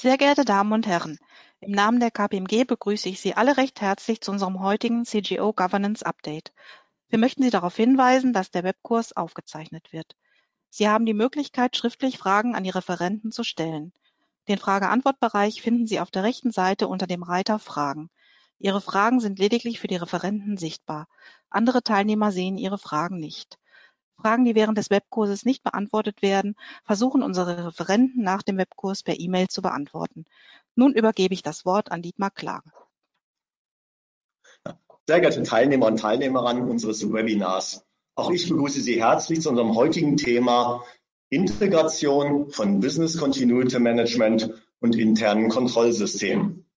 Sehr geehrte Damen und Herren, im Namen der KPMG begrüße ich Sie alle recht herzlich zu unserem heutigen CGO Governance Update. Wir möchten Sie darauf hinweisen, dass der Webkurs aufgezeichnet wird. Sie haben die Möglichkeit, schriftlich Fragen an die Referenten zu stellen. Den Frage-Antwort-Bereich finden Sie auf der rechten Seite unter dem Reiter Fragen. Ihre Fragen sind lediglich für die Referenten sichtbar. Andere Teilnehmer sehen Ihre Fragen nicht. Fragen, die während des Webkurses nicht beantwortet werden, versuchen unsere Referenten nach dem Webkurs per E-Mail zu beantworten. Nun übergebe ich das Wort an Dietmar Klage. Sehr geehrte Teilnehmer und Teilnehmerinnen unseres Webinars, auch ich begrüße Sie herzlich zu unserem heutigen Thema Integration von Business Continuity Management und internen Kontrollsystemen.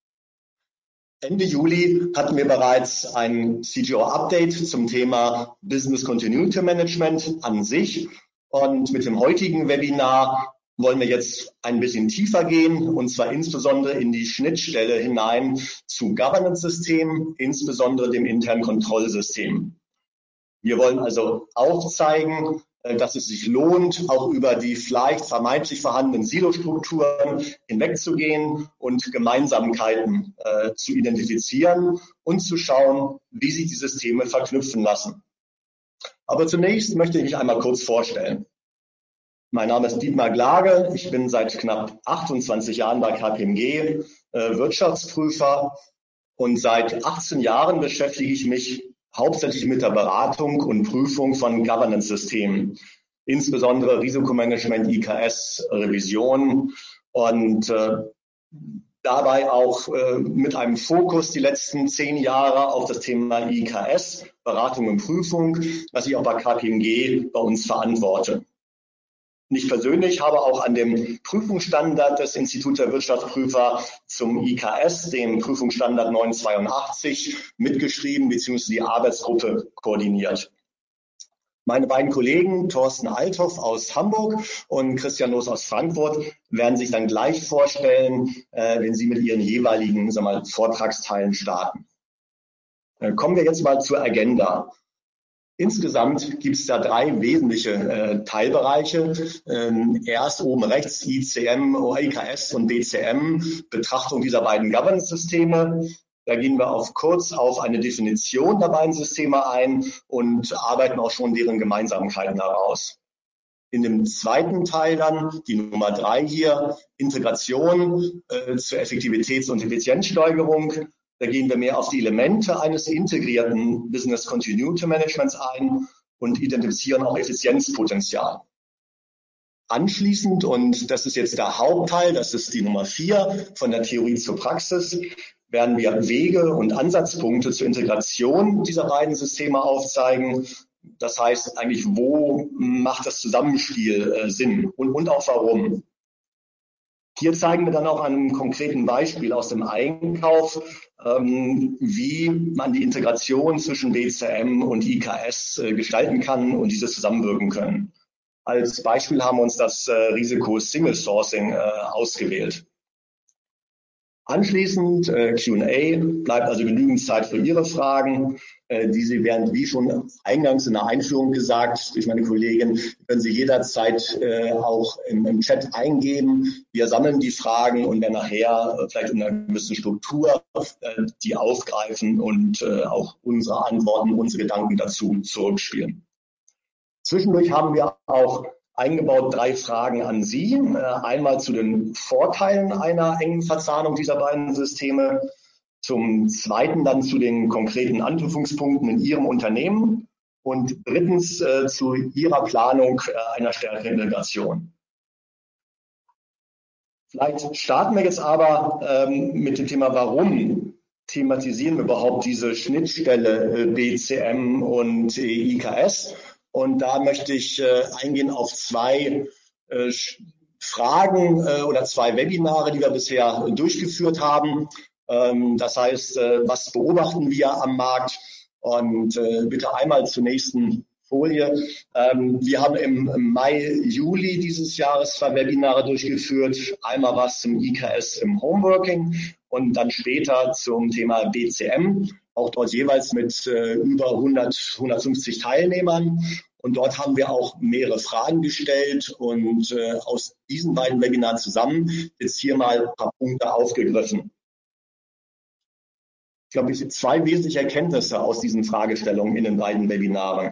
Ende Juli hatten wir bereits ein CGO-Update zum Thema Business Continuity Management an sich. Und mit dem heutigen Webinar wollen wir jetzt ein bisschen tiefer gehen, und zwar insbesondere in die Schnittstelle hinein zu Governance-Systemen, insbesondere dem internen Kontrollsystem. Wir wollen also aufzeigen, dass es sich lohnt, auch über die vielleicht vermeintlich vorhandenen Silostrukturen hinwegzugehen und Gemeinsamkeiten äh, zu identifizieren und zu schauen, wie sich die Systeme verknüpfen lassen. Aber zunächst möchte ich mich einmal kurz vorstellen. Mein Name ist Dietmar Glage. Ich bin seit knapp 28 Jahren bei KPMG äh, Wirtschaftsprüfer und seit 18 Jahren beschäftige ich mich hauptsächlich mit der Beratung und Prüfung von Governance-Systemen, insbesondere Risikomanagement, IKS, Revision und äh, dabei auch äh, mit einem Fokus die letzten zehn Jahre auf das Thema IKS, Beratung und Prüfung, was ich auch bei KPMG bei uns verantworte. Ich persönlich habe auch an dem Prüfungsstandard des Instituts der Wirtschaftsprüfer zum IKS, dem Prüfungsstandard 982, mitgeschrieben bzw. die Arbeitsgruppe koordiniert. Meine beiden Kollegen Thorsten Althoff aus Hamburg und Christian Loos aus Frankfurt werden sich dann gleich vorstellen, äh, wenn sie mit ihren jeweiligen sagen wir mal, Vortragsteilen starten. Äh, kommen wir jetzt mal zur Agenda. Insgesamt gibt es da drei wesentliche äh, Teilbereiche. Ähm, erst oben rechts ICM, IKS und BCM, Betrachtung dieser beiden Governance-Systeme. Da gehen wir auf kurz auf eine Definition der beiden Systeme ein und arbeiten auch schon deren Gemeinsamkeiten heraus. In dem zweiten Teil dann, die Nummer drei hier, Integration äh, zur Effektivitäts- und Effizienzsteigerung, da gehen wir mehr auf die Elemente eines integrierten Business Continuity Managements ein und identifizieren auch Effizienzpotenzial. Anschließend, und das ist jetzt der Hauptteil, das ist die Nummer vier von der Theorie zur Praxis, werden wir Wege und Ansatzpunkte zur Integration dieser beiden Systeme aufzeigen. Das heißt eigentlich, wo macht das Zusammenspiel äh, Sinn und, und auch warum. Hier zeigen wir dann auch an einem konkreten Beispiel aus dem Einkauf, ähm, wie man die Integration zwischen BCM und IKS äh, gestalten kann und diese zusammenwirken können. Als Beispiel haben wir uns das äh, Risiko Single Sourcing äh, ausgewählt. Anschließend äh, Q&A, bleibt also genügend Zeit für Ihre Fragen. Äh, die Sie während, wie schon eingangs in der Einführung gesagt durch meine Kollegin, können Sie jederzeit äh, auch im, im, Chat eingeben. Wir sammeln die Fragen und werden nachher äh, vielleicht in einer gewissen Struktur die aufgreifen und auch unsere Antworten, unsere Gedanken dazu zurückspielen. Zwischendurch haben wir auch eingebaut drei Fragen an Sie. Einmal zu den Vorteilen einer engen Verzahnung dieser beiden Systeme, zum Zweiten dann zu den konkreten Anknüpfungspunkten in Ihrem Unternehmen und drittens äh, zu Ihrer Planung äh, einer stärkeren Integration. Vielleicht starten wir jetzt aber ähm, mit dem Thema, warum thematisieren wir überhaupt diese Schnittstelle äh, BCM und IKS und da möchte ich äh, eingehen auf zwei äh, Fragen äh, oder zwei Webinare, die wir bisher durchgeführt haben. Ähm, das heißt, äh, was beobachten wir am Markt? Und äh, bitte einmal zur nächsten Folie. Ähm, wir haben im Mai, Juli dieses Jahres zwei Webinare durchgeführt. Einmal was zum IKS im Homeworking und dann später zum Thema BCM auch dort jeweils mit äh, über 100, 150 Teilnehmern. Und dort haben wir auch mehrere Fragen gestellt und aus diesen beiden Webinaren zusammen jetzt hier mal ein paar Punkte aufgegriffen. Ich glaube, ich zwei wesentliche Erkenntnisse aus diesen Fragestellungen in den beiden Webinaren.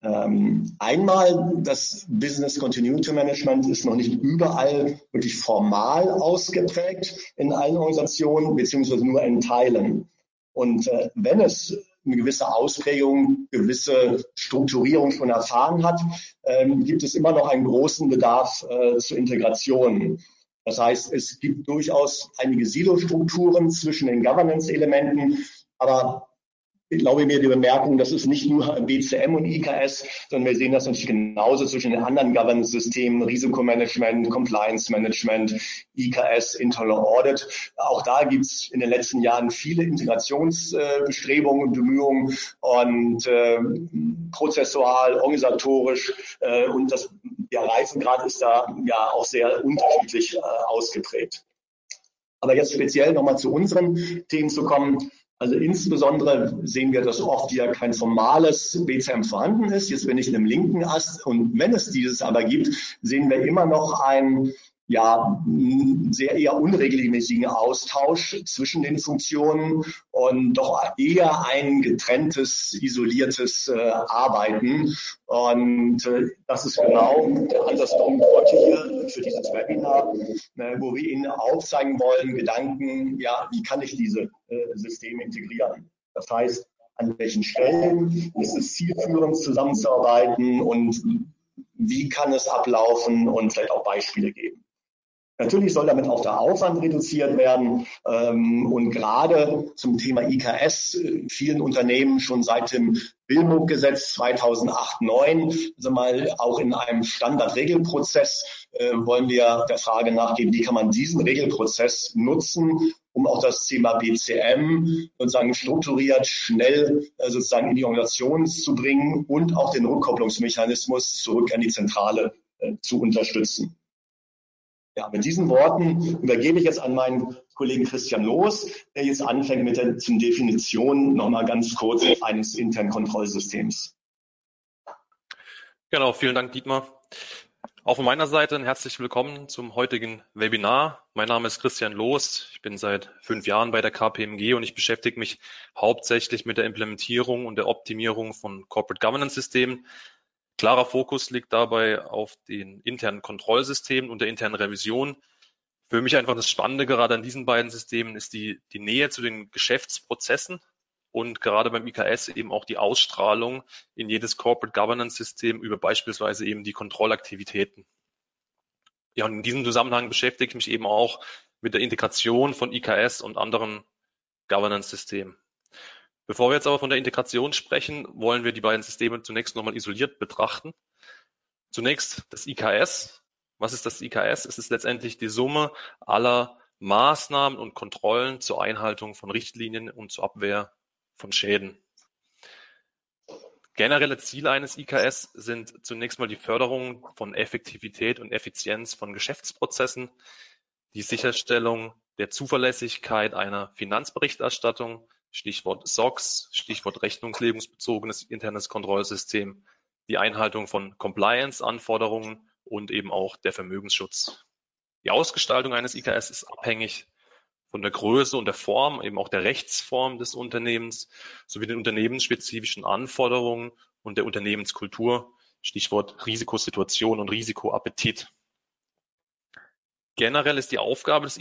Ähm, einmal, das Business Continuity Management ist noch nicht überall wirklich formal ausgeprägt in allen Organisationen, beziehungsweise nur in Teilen. Und äh, wenn es eine gewisse Ausprägung, gewisse Strukturierung schon erfahren hat, ähm, gibt es immer noch einen großen Bedarf äh, zur Integration. Das heißt, es gibt durchaus einige Silo-Strukturen zwischen den Governance-Elementen, aber glaube mir die Bemerkung, das ist nicht nur BCM und IKS, sondern wir sehen das natürlich genauso zwischen den anderen Governance-Systemen, Risikomanagement, Compliance-Management, IKS, Internal Audit. Auch da gibt es in den letzten Jahren viele Integrationsbestrebungen und Bemühungen und äh, prozessual, organisatorisch äh, und das, der Reifengrad ist da ja auch sehr unterschiedlich äh, ausgeprägt. Aber jetzt speziell nochmal zu unseren Themen zu kommen. Also insbesondere sehen wir, dass oft hier kein formales BCM vorhanden ist. Jetzt bin ich in dem linken Ast und wenn es dieses aber gibt, sehen wir immer noch ein ja, sehr eher unregelmäßigen Austausch zwischen den Funktionen und doch eher ein getrenntes, isoliertes äh, Arbeiten. Und äh, das ist genau der Ansatzpunkt heute hier für dieses Webinar, äh, wo wir Ihnen aufzeigen wollen, Gedanken, ja, wie kann ich diese äh, Systeme integrieren? Das heißt, an welchen Stellen ist es zielführend zusammenzuarbeiten und wie kann es ablaufen und vielleicht auch Beispiele geben. Natürlich soll damit auch der Aufwand reduziert werden. Ähm, und gerade zum Thema IKS, äh, vielen Unternehmen schon seit dem BILMUG-Gesetz 2008-9, also mal auch in einem Standardregelprozess, äh, wollen wir der Frage nachgehen, wie kann man diesen Regelprozess nutzen, um auch das Thema BCM sozusagen strukturiert, schnell äh, sozusagen in die Organisation zu bringen und auch den Rückkopplungsmechanismus zurück an die Zentrale zu unterstützen. Ja, mit diesen Worten übergebe ich jetzt an meinen Kollegen Christian Loos, der jetzt anfängt mit der zum Definition nochmal ganz kurz eines internen Kontrollsystems. Genau, vielen Dank, Dietmar. Auch von meiner Seite ein herzlich willkommen zum heutigen Webinar. Mein Name ist Christian Loos. Ich bin seit fünf Jahren bei der KPMG und ich beschäftige mich hauptsächlich mit der Implementierung und der Optimierung von Corporate Governance Systemen Klarer Fokus liegt dabei auf den internen Kontrollsystemen und der internen Revision. Für mich einfach das Spannende gerade an diesen beiden Systemen ist die, die Nähe zu den Geschäftsprozessen und gerade beim IKS eben auch die Ausstrahlung in jedes Corporate Governance System über beispielsweise eben die Kontrollaktivitäten. Ja, und in diesem Zusammenhang beschäftige ich mich eben auch mit der Integration von IKS und anderen Governance-Systemen. Bevor wir jetzt aber von der Integration sprechen, wollen wir die beiden Systeme zunächst nochmal isoliert betrachten. Zunächst das IKS. Was ist das IKS? Es ist letztendlich die Summe aller Maßnahmen und Kontrollen zur Einhaltung von Richtlinien und zur Abwehr von Schäden. Generelle Ziele eines IKS sind zunächst mal die Förderung von Effektivität und Effizienz von Geschäftsprozessen, die Sicherstellung der Zuverlässigkeit einer Finanzberichterstattung Stichwort SOX, Stichwort rechnungslegungsbezogenes internes Kontrollsystem, die Einhaltung von Compliance-Anforderungen und eben auch der Vermögensschutz. Die Ausgestaltung eines IKS ist abhängig von der Größe und der Form, eben auch der Rechtsform des Unternehmens sowie den unternehmensspezifischen Anforderungen und der Unternehmenskultur, Stichwort Risikosituation und Risikoappetit. Generell ist die Aufgabe des,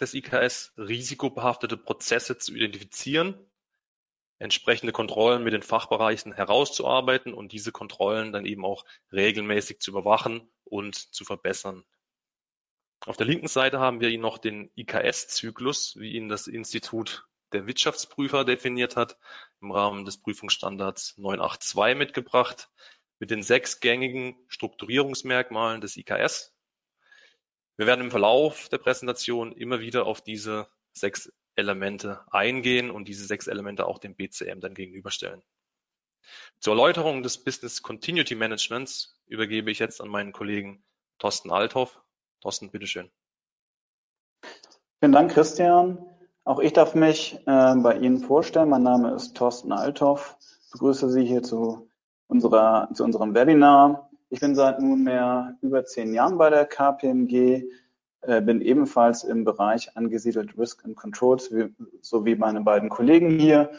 des IKS, risikobehaftete Prozesse zu identifizieren, entsprechende Kontrollen mit den Fachbereichen herauszuarbeiten und diese Kontrollen dann eben auch regelmäßig zu überwachen und zu verbessern. Auf der linken Seite haben wir Ihnen noch den IKS-Zyklus, wie ihn das Institut der Wirtschaftsprüfer definiert hat, im Rahmen des Prüfungsstandards 982 mitgebracht, mit den sechs gängigen Strukturierungsmerkmalen des IKS, wir werden im Verlauf der Präsentation immer wieder auf diese sechs Elemente eingehen und diese sechs Elemente auch dem BCM dann gegenüberstellen. Zur Erläuterung des Business Continuity Managements übergebe ich jetzt an meinen Kollegen Thorsten Althoff. Thorsten, bitteschön. Vielen Dank, Christian. Auch ich darf mich äh, bei Ihnen vorstellen. Mein Name ist Thorsten Althoff. Ich begrüße Sie hier zu unserer, zu unserem Webinar. Ich bin seit nunmehr über zehn Jahren bei der KPMG, äh, bin ebenfalls im Bereich angesiedelt Risk and Controls, so wie meine beiden Kollegen hier.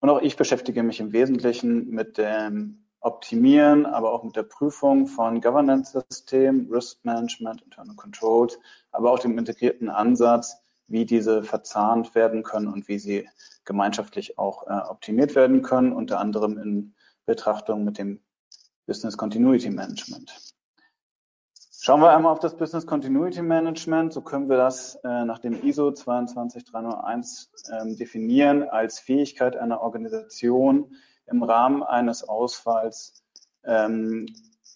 Und auch ich beschäftige mich im Wesentlichen mit dem Optimieren, aber auch mit der Prüfung von Governance-Systemen, Risk Management, Internal Controls, aber auch dem integrierten Ansatz, wie diese verzahnt werden können und wie sie gemeinschaftlich auch äh, optimiert werden können, unter anderem in Betrachtung mit dem Business Continuity Management. Schauen wir einmal auf das Business Continuity Management. So können wir das äh, nach dem ISO 22301 äh, definieren als Fähigkeit einer Organisation im Rahmen eines Ausfalls ähm,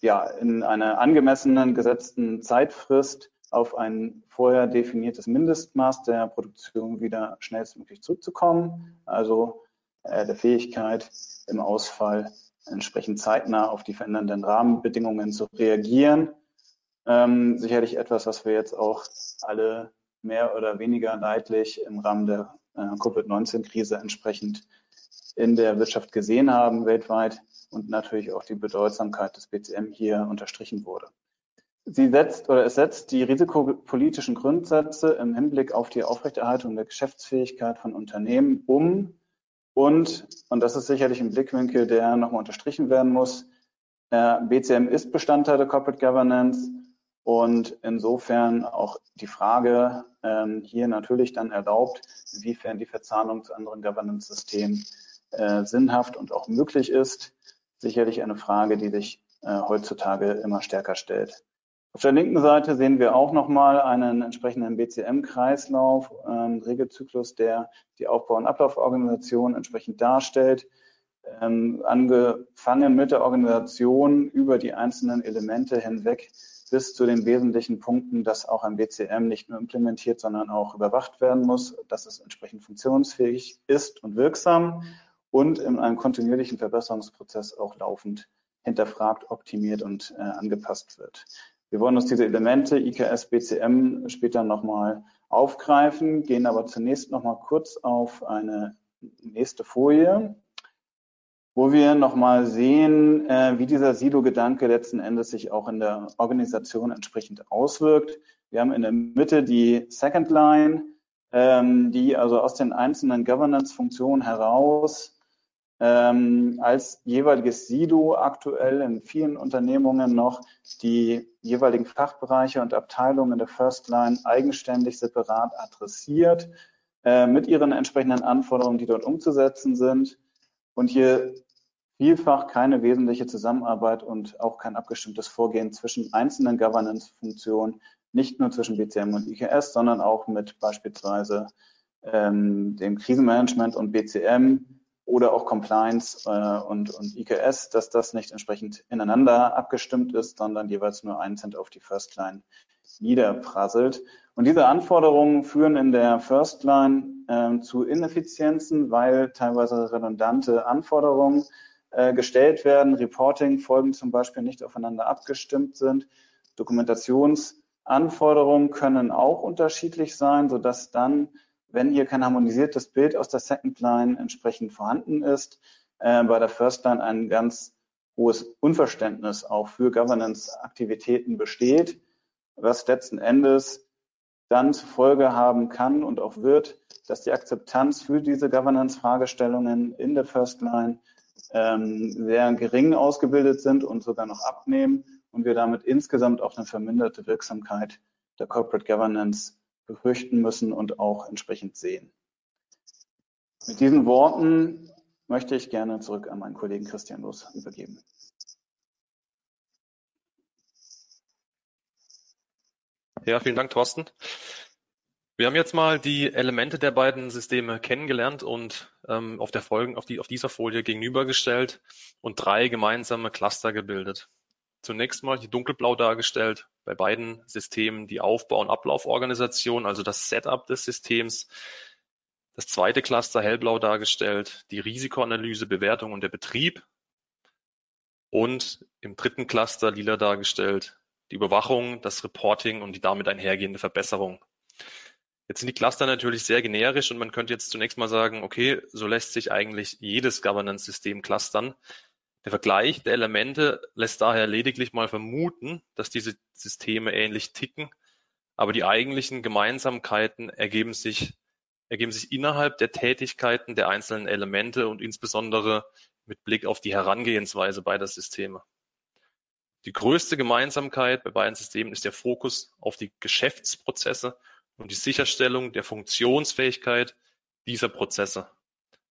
ja, in einer angemessenen gesetzten Zeitfrist auf ein vorher definiertes Mindestmaß der Produktion wieder schnellstmöglich zurückzukommen. Also äh, der Fähigkeit im Ausfall entsprechend zeitnah auf die verändernden Rahmenbedingungen zu reagieren. Ähm, sicherlich etwas, was wir jetzt auch alle mehr oder weniger leidlich im Rahmen der äh, Covid-19-Krise entsprechend in der Wirtschaft gesehen haben weltweit und natürlich auch die Bedeutsamkeit des BCM hier unterstrichen wurde. Sie setzt oder es setzt die risikopolitischen Grundsätze im Hinblick auf die Aufrechterhaltung der Geschäftsfähigkeit von Unternehmen um und, und das ist sicherlich ein Blickwinkel, der nochmal unterstrichen werden muss, äh, BCM ist Bestandteil der Corporate Governance und insofern auch die Frage ähm, hier natürlich dann erlaubt, inwiefern die Verzahnung zu anderen Governance-Systemen äh, sinnhaft und auch möglich ist. Sicherlich eine Frage, die sich äh, heutzutage immer stärker stellt. Auf der linken Seite sehen wir auch nochmal einen entsprechenden BCM-Kreislauf, ähm, Regelzyklus, der die Aufbau- und Ablauforganisation entsprechend darstellt. Ähm, angefangen mit der Organisation über die einzelnen Elemente hinweg bis zu den wesentlichen Punkten, dass auch ein BCM nicht nur implementiert, sondern auch überwacht werden muss, dass es entsprechend funktionsfähig ist und wirksam und in einem kontinuierlichen Verbesserungsprozess auch laufend hinterfragt, optimiert und äh, angepasst wird. Wir wollen uns diese Elemente IKS, BCM später nochmal aufgreifen, gehen aber zunächst nochmal kurz auf eine nächste Folie, wo wir nochmal sehen, äh, wie dieser Silo-Gedanke letzten Endes sich auch in der Organisation entsprechend auswirkt. Wir haben in der Mitte die Second Line, ähm, die also aus den einzelnen Governance-Funktionen heraus ähm, als jeweiliges Silo aktuell in vielen Unternehmungen noch die jeweiligen Fachbereiche und Abteilungen der First Line eigenständig separat adressiert äh, mit ihren entsprechenden Anforderungen, die dort umzusetzen sind. Und hier vielfach keine wesentliche Zusammenarbeit und auch kein abgestimmtes Vorgehen zwischen einzelnen Governance-Funktionen, nicht nur zwischen BCM und IKS, sondern auch mit beispielsweise ähm, dem Krisenmanagement und BCM, oder auch Compliance äh, und, und IKS, dass das nicht entsprechend ineinander abgestimmt ist, sondern jeweils nur einen Cent auf die First Line niederprasselt. Und diese Anforderungen führen in der First Line äh, zu Ineffizienzen, weil teilweise redundante Anforderungen äh, gestellt werden, Reporting-Folgen zum Beispiel nicht aufeinander abgestimmt sind. Dokumentationsanforderungen können auch unterschiedlich sein, sodass dann wenn hier kein harmonisiertes Bild aus der Second Line entsprechend vorhanden ist, äh, bei der First Line ein ganz hohes Unverständnis auch für Governance-Aktivitäten besteht, was letzten Endes dann zur Folge haben kann und auch wird, dass die Akzeptanz für diese Governance-Fragestellungen in der First Line ähm, sehr gering ausgebildet sind und sogar noch abnehmen und wir damit insgesamt auch eine verminderte Wirksamkeit der Corporate Governance befürchten müssen und auch entsprechend sehen. Mit diesen Worten möchte ich gerne zurück an meinen Kollegen Christian Los übergeben. Ja, vielen Dank, Thorsten. Wir haben jetzt mal die Elemente der beiden Systeme kennengelernt und ähm, auf, der Folgen, auf, die, auf dieser Folie gegenübergestellt und drei gemeinsame Cluster gebildet. Zunächst mal hier dunkelblau dargestellt, bei beiden Systemen die Aufbau- und Ablauforganisation, also das Setup des Systems. Das zweite Cluster hellblau dargestellt, die Risikoanalyse, Bewertung und der Betrieb. Und im dritten Cluster lila dargestellt, die Überwachung, das Reporting und die damit einhergehende Verbesserung. Jetzt sind die Cluster natürlich sehr generisch und man könnte jetzt zunächst mal sagen, okay, so lässt sich eigentlich jedes Governance-System clustern. Der Vergleich der Elemente lässt daher lediglich mal vermuten, dass diese Systeme ähnlich ticken, aber die eigentlichen Gemeinsamkeiten ergeben sich, ergeben sich innerhalb der Tätigkeiten der einzelnen Elemente und insbesondere mit Blick auf die Herangehensweise beider Systeme. Die größte Gemeinsamkeit bei beiden Systemen ist der Fokus auf die Geschäftsprozesse und die Sicherstellung der Funktionsfähigkeit dieser Prozesse.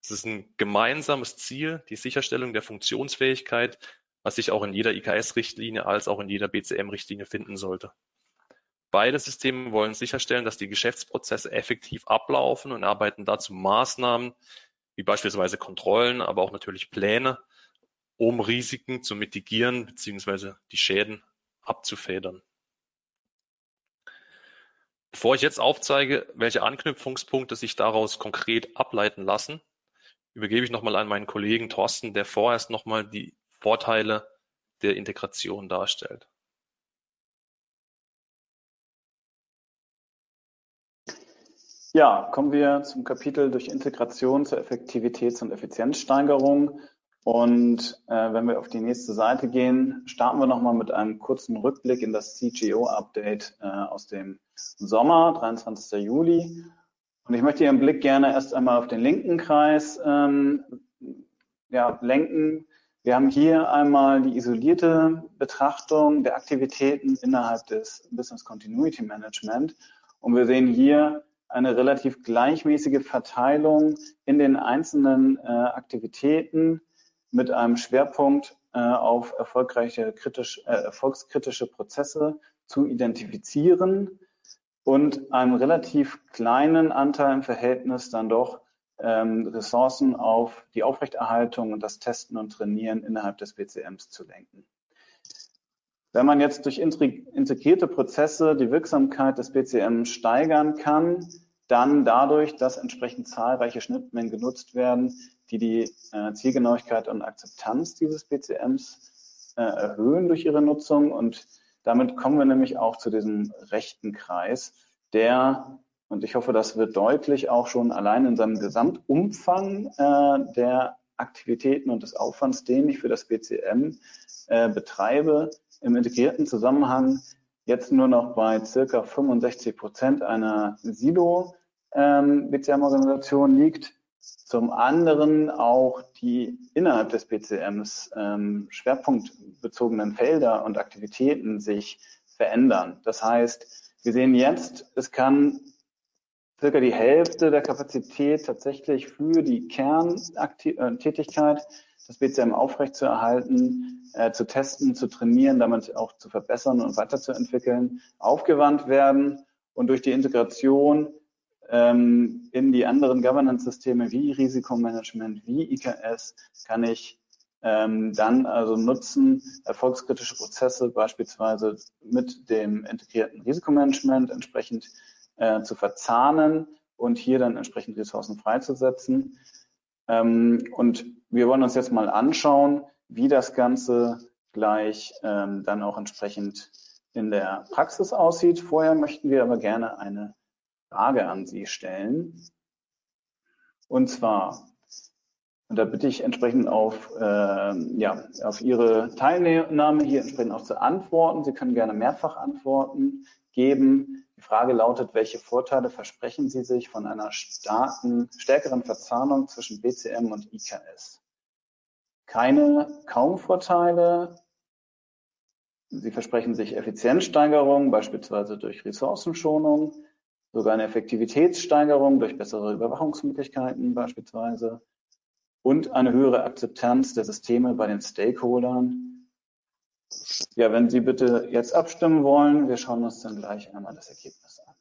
Es ist ein gemeinsames Ziel, die Sicherstellung der Funktionsfähigkeit, was sich auch in jeder IKS-Richtlinie als auch in jeder BCM-Richtlinie finden sollte. Beide Systeme wollen sicherstellen, dass die Geschäftsprozesse effektiv ablaufen und arbeiten dazu Maßnahmen wie beispielsweise Kontrollen, aber auch natürlich Pläne, um Risiken zu mitigieren bzw. die Schäden abzufedern. Bevor ich jetzt aufzeige, welche Anknüpfungspunkte sich daraus konkret ableiten lassen, übergebe ich nochmal an meinen Kollegen Thorsten, der vorerst nochmal die Vorteile der Integration darstellt. Ja, kommen wir zum Kapitel durch Integration zur Effektivitäts- und Effizienzsteigerung. Und äh, wenn wir auf die nächste Seite gehen, starten wir nochmal mit einem kurzen Rückblick in das CGO-Update äh, aus dem Sommer, 23. Juli. Und ich möchte Ihren Blick gerne erst einmal auf den linken Kreis ähm, ja, lenken. Wir haben hier einmal die isolierte Betrachtung der Aktivitäten innerhalb des Business Continuity Management. Und wir sehen hier eine relativ gleichmäßige Verteilung in den einzelnen äh, Aktivitäten mit einem Schwerpunkt äh, auf erfolgreiche kritisch, äh, erfolgskritische Prozesse zu identifizieren und einem relativ kleinen Anteil im Verhältnis dann doch ähm, Ressourcen auf die Aufrechterhaltung und das Testen und Trainieren innerhalb des BCMs zu lenken. Wenn man jetzt durch integrierte Prozesse die Wirksamkeit des BCM steigern kann, dann dadurch, dass entsprechend zahlreiche Schnittmengen genutzt werden, die die äh, Zielgenauigkeit und Akzeptanz dieses BCMs äh, erhöhen durch ihre Nutzung und damit kommen wir nämlich auch zu diesem rechten Kreis, der, und ich hoffe, das wird deutlich auch schon allein in seinem Gesamtumfang äh, der Aktivitäten und des Aufwands, den ich für das BCM äh, betreibe, im integrierten Zusammenhang jetzt nur noch bei circa 65 Prozent einer Silo-BCM-Organisation ähm, liegt. Zum anderen auch die innerhalb des BCMs ähm, schwerpunktbezogenen Felder und Aktivitäten sich verändern. Das heißt, wir sehen jetzt, es kann circa die Hälfte der Kapazität tatsächlich für die Kerntätigkeit, das BCM aufrechtzuerhalten, äh, zu testen, zu trainieren, damit auch zu verbessern und weiterzuentwickeln, aufgewandt werden und durch die Integration ähm, in die anderen Governance-Systeme wie Risikomanagement, wie IKS kann ich ähm, dann also nutzen, erfolgskritische Prozesse beispielsweise mit dem integrierten Risikomanagement entsprechend äh, zu verzahnen und hier dann entsprechend Ressourcen freizusetzen. Ähm, und wir wollen uns jetzt mal anschauen, wie das Ganze gleich ähm, dann auch entsprechend in der Praxis aussieht. Vorher möchten wir aber gerne eine Frage an Sie stellen. Und zwar, und da bitte ich entsprechend auf, äh, ja, auf Ihre Teilnahme hier entsprechend auch zu antworten. Sie können gerne mehrfach Antworten geben. Die Frage lautet, welche Vorteile versprechen Sie sich von einer starken, stärkeren Verzahnung zwischen BCM und IKS? Keine, kaum Vorteile. Sie versprechen sich Effizienzsteigerung, beispielsweise durch Ressourcenschonung sogar eine Effektivitätssteigerung durch bessere Überwachungsmöglichkeiten beispielsweise und eine höhere Akzeptanz der Systeme bei den Stakeholdern. Ja, wenn Sie bitte jetzt abstimmen wollen, wir schauen uns dann gleich einmal das Ergebnis an.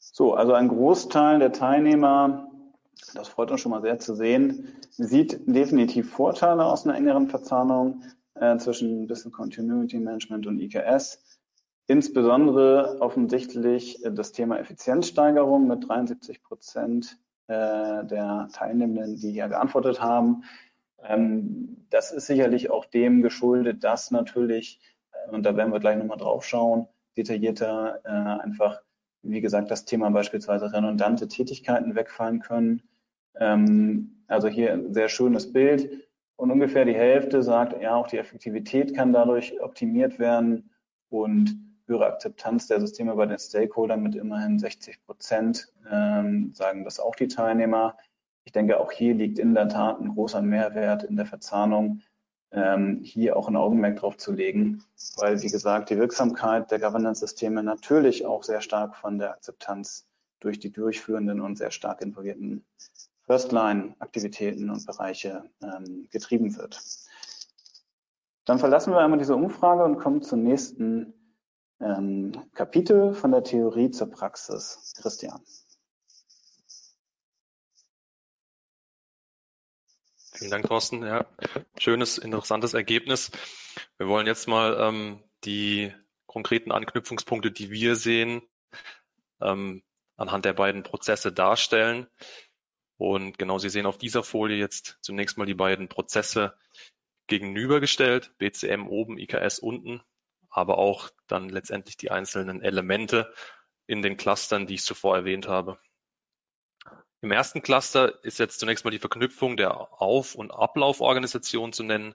So, also ein Großteil der Teilnehmer das freut uns schon mal sehr zu sehen. Sieht definitiv Vorteile aus einer engeren Verzahnung äh, zwischen Business Continuity Management und IKS. Insbesondere offensichtlich äh, das Thema Effizienzsteigerung mit 73 Prozent äh, der Teilnehmenden, die hier geantwortet haben. Ähm, das ist sicherlich auch dem geschuldet, dass natürlich und da werden wir gleich nochmal drauf schauen, detaillierter äh, einfach, wie gesagt, das Thema beispielsweise redundante Tätigkeiten wegfallen können. Ähm, also hier ein sehr schönes Bild und ungefähr die Hälfte sagt, ja, auch die Effektivität kann dadurch optimiert werden und höhere Akzeptanz der Systeme bei den Stakeholdern mit immerhin 60 Prozent, ähm, sagen das auch die Teilnehmer. Ich denke, auch hier liegt in der Tat ein großer Mehrwert in der Verzahnung, ähm, hier auch ein Augenmerk drauf zu legen, weil, wie gesagt, die Wirksamkeit der Governance-Systeme natürlich auch sehr stark von der Akzeptanz durch die durchführenden und sehr stark involvierten First-Line-Aktivitäten und Bereiche ähm, getrieben wird. Dann verlassen wir einmal diese Umfrage und kommen zum nächsten ähm, Kapitel von der Theorie zur Praxis. Christian. Vielen Dank, Thorsten. Ja, schönes, interessantes Ergebnis. Wir wollen jetzt mal ähm, die konkreten Anknüpfungspunkte, die wir sehen, ähm, anhand der beiden Prozesse darstellen. Und genau, Sie sehen auf dieser Folie jetzt zunächst mal die beiden Prozesse gegenübergestellt, BCM oben, IKS unten, aber auch dann letztendlich die einzelnen Elemente in den Clustern, die ich zuvor erwähnt habe. Im ersten Cluster ist jetzt zunächst mal die Verknüpfung der Auf- und Ablauforganisation zu nennen.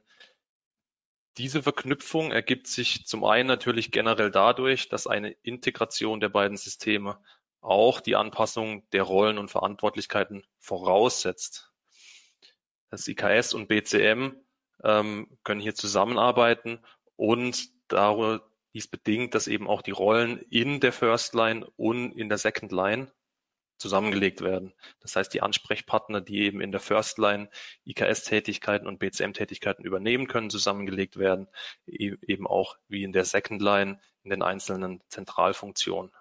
Diese Verknüpfung ergibt sich zum einen natürlich generell dadurch, dass eine Integration der beiden Systeme auch die Anpassung der Rollen und Verantwortlichkeiten voraussetzt. Das IKS und BCM ähm, können hier zusammenarbeiten und darüber dies bedingt, dass eben auch die Rollen in der First Line und in der Second Line zusammengelegt werden. Das heißt, die Ansprechpartner, die eben in der First Line IKS-Tätigkeiten und BCM-Tätigkeiten übernehmen können, zusammengelegt werden, e-, eben auch wie in der Second Line in den einzelnen Zentralfunktionen.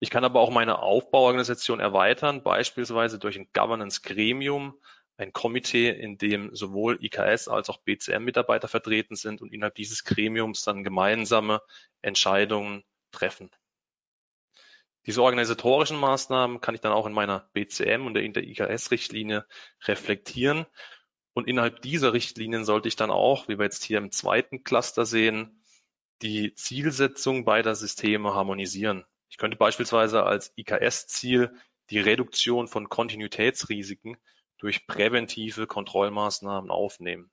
Ich kann aber auch meine Aufbauorganisation erweitern, beispielsweise durch ein Governance-Gremium, ein Komitee, in dem sowohl IKS als auch BCM-Mitarbeiter vertreten sind und innerhalb dieses Gremiums dann gemeinsame Entscheidungen treffen. Diese organisatorischen Maßnahmen kann ich dann auch in meiner BCM und der IKS-Richtlinie reflektieren. Und innerhalb dieser Richtlinien sollte ich dann auch, wie wir jetzt hier im zweiten Cluster sehen, die Zielsetzung beider Systeme harmonisieren. Ich könnte beispielsweise als IKS-Ziel die Reduktion von Kontinuitätsrisiken durch präventive Kontrollmaßnahmen aufnehmen.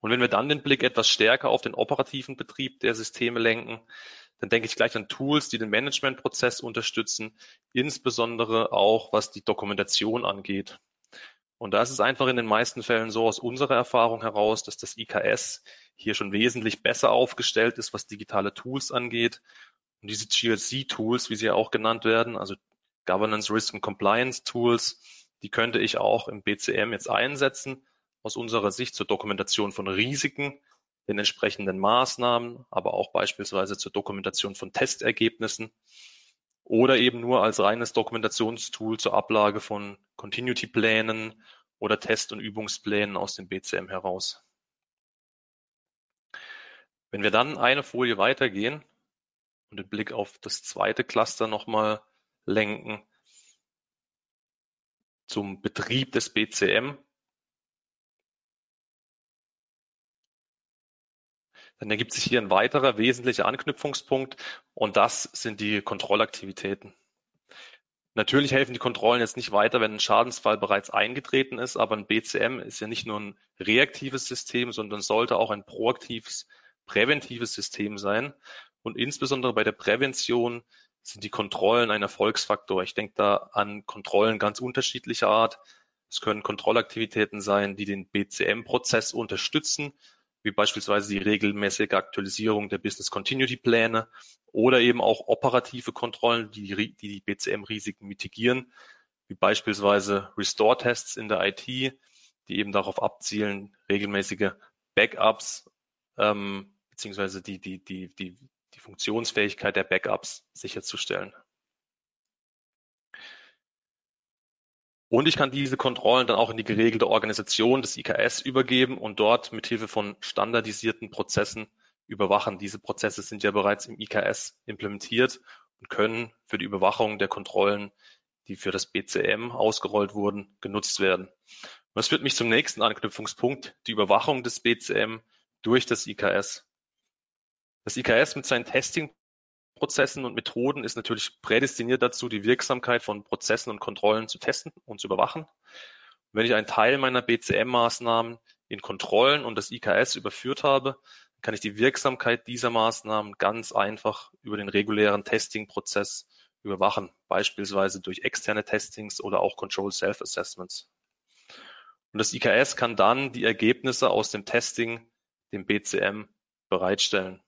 Und wenn wir dann den Blick etwas stärker auf den operativen Betrieb der Systeme lenken, dann denke ich gleich an Tools, die den Managementprozess unterstützen, insbesondere auch was die Dokumentation angeht. Und da ist es einfach in den meisten Fällen so aus unserer Erfahrung heraus, dass das IKS hier schon wesentlich besser aufgestellt ist, was digitale Tools angeht und diese GRC-Tools, wie sie ja auch genannt werden, also Governance, Risk and Compliance Tools, die könnte ich auch im BCM jetzt einsetzen, aus unserer Sicht zur Dokumentation von Risiken, den entsprechenden Maßnahmen, aber auch beispielsweise zur Dokumentation von Testergebnissen oder eben nur als reines Dokumentationstool zur Ablage von Continuity-Plänen oder Test- und Übungsplänen aus dem BCM heraus. Wenn wir dann eine Folie weitergehen, und den Blick auf das zweite Cluster nochmal lenken zum Betrieb des BCM. Dann ergibt sich hier ein weiterer wesentlicher Anknüpfungspunkt und das sind die Kontrollaktivitäten. Natürlich helfen die Kontrollen jetzt nicht weiter, wenn ein Schadensfall bereits eingetreten ist, aber ein BCM ist ja nicht nur ein reaktives System, sondern sollte auch ein proaktives, präventives System sein. Und insbesondere bei der Prävention sind die Kontrollen ein Erfolgsfaktor. Ich denke da an Kontrollen ganz unterschiedlicher Art. Es können Kontrollaktivitäten sein, die den BCM-Prozess unterstützen, wie beispielsweise die regelmäßige Aktualisierung der Business Continuity Pläne oder eben auch operative Kontrollen, die die, die BCM-Risiken mitigieren, wie beispielsweise Restore-Tests in der IT, die eben darauf abzielen, regelmäßige Backups ähm, beziehungsweise die, die, die, die die Funktionsfähigkeit der Backups sicherzustellen. Und ich kann diese Kontrollen dann auch in die geregelte Organisation des IKS übergeben und dort mithilfe von standardisierten Prozessen überwachen. Diese Prozesse sind ja bereits im IKS implementiert und können für die Überwachung der Kontrollen, die für das BCM ausgerollt wurden, genutzt werden. Und das führt mich zum nächsten Anknüpfungspunkt, die Überwachung des BCM durch das IKS. Das IKS mit seinen Testing-Prozessen und Methoden ist natürlich prädestiniert dazu, die Wirksamkeit von Prozessen und Kontrollen zu testen und zu überwachen. Wenn ich einen Teil meiner BCM-Maßnahmen in Kontrollen und das IKS überführt habe, kann ich die Wirksamkeit dieser Maßnahmen ganz einfach über den regulären Testing-Prozess überwachen, beispielsweise durch externe Testings oder auch Control Self-Assessments. Und das IKS kann dann die Ergebnisse aus dem Testing dem BCM bereitstellen.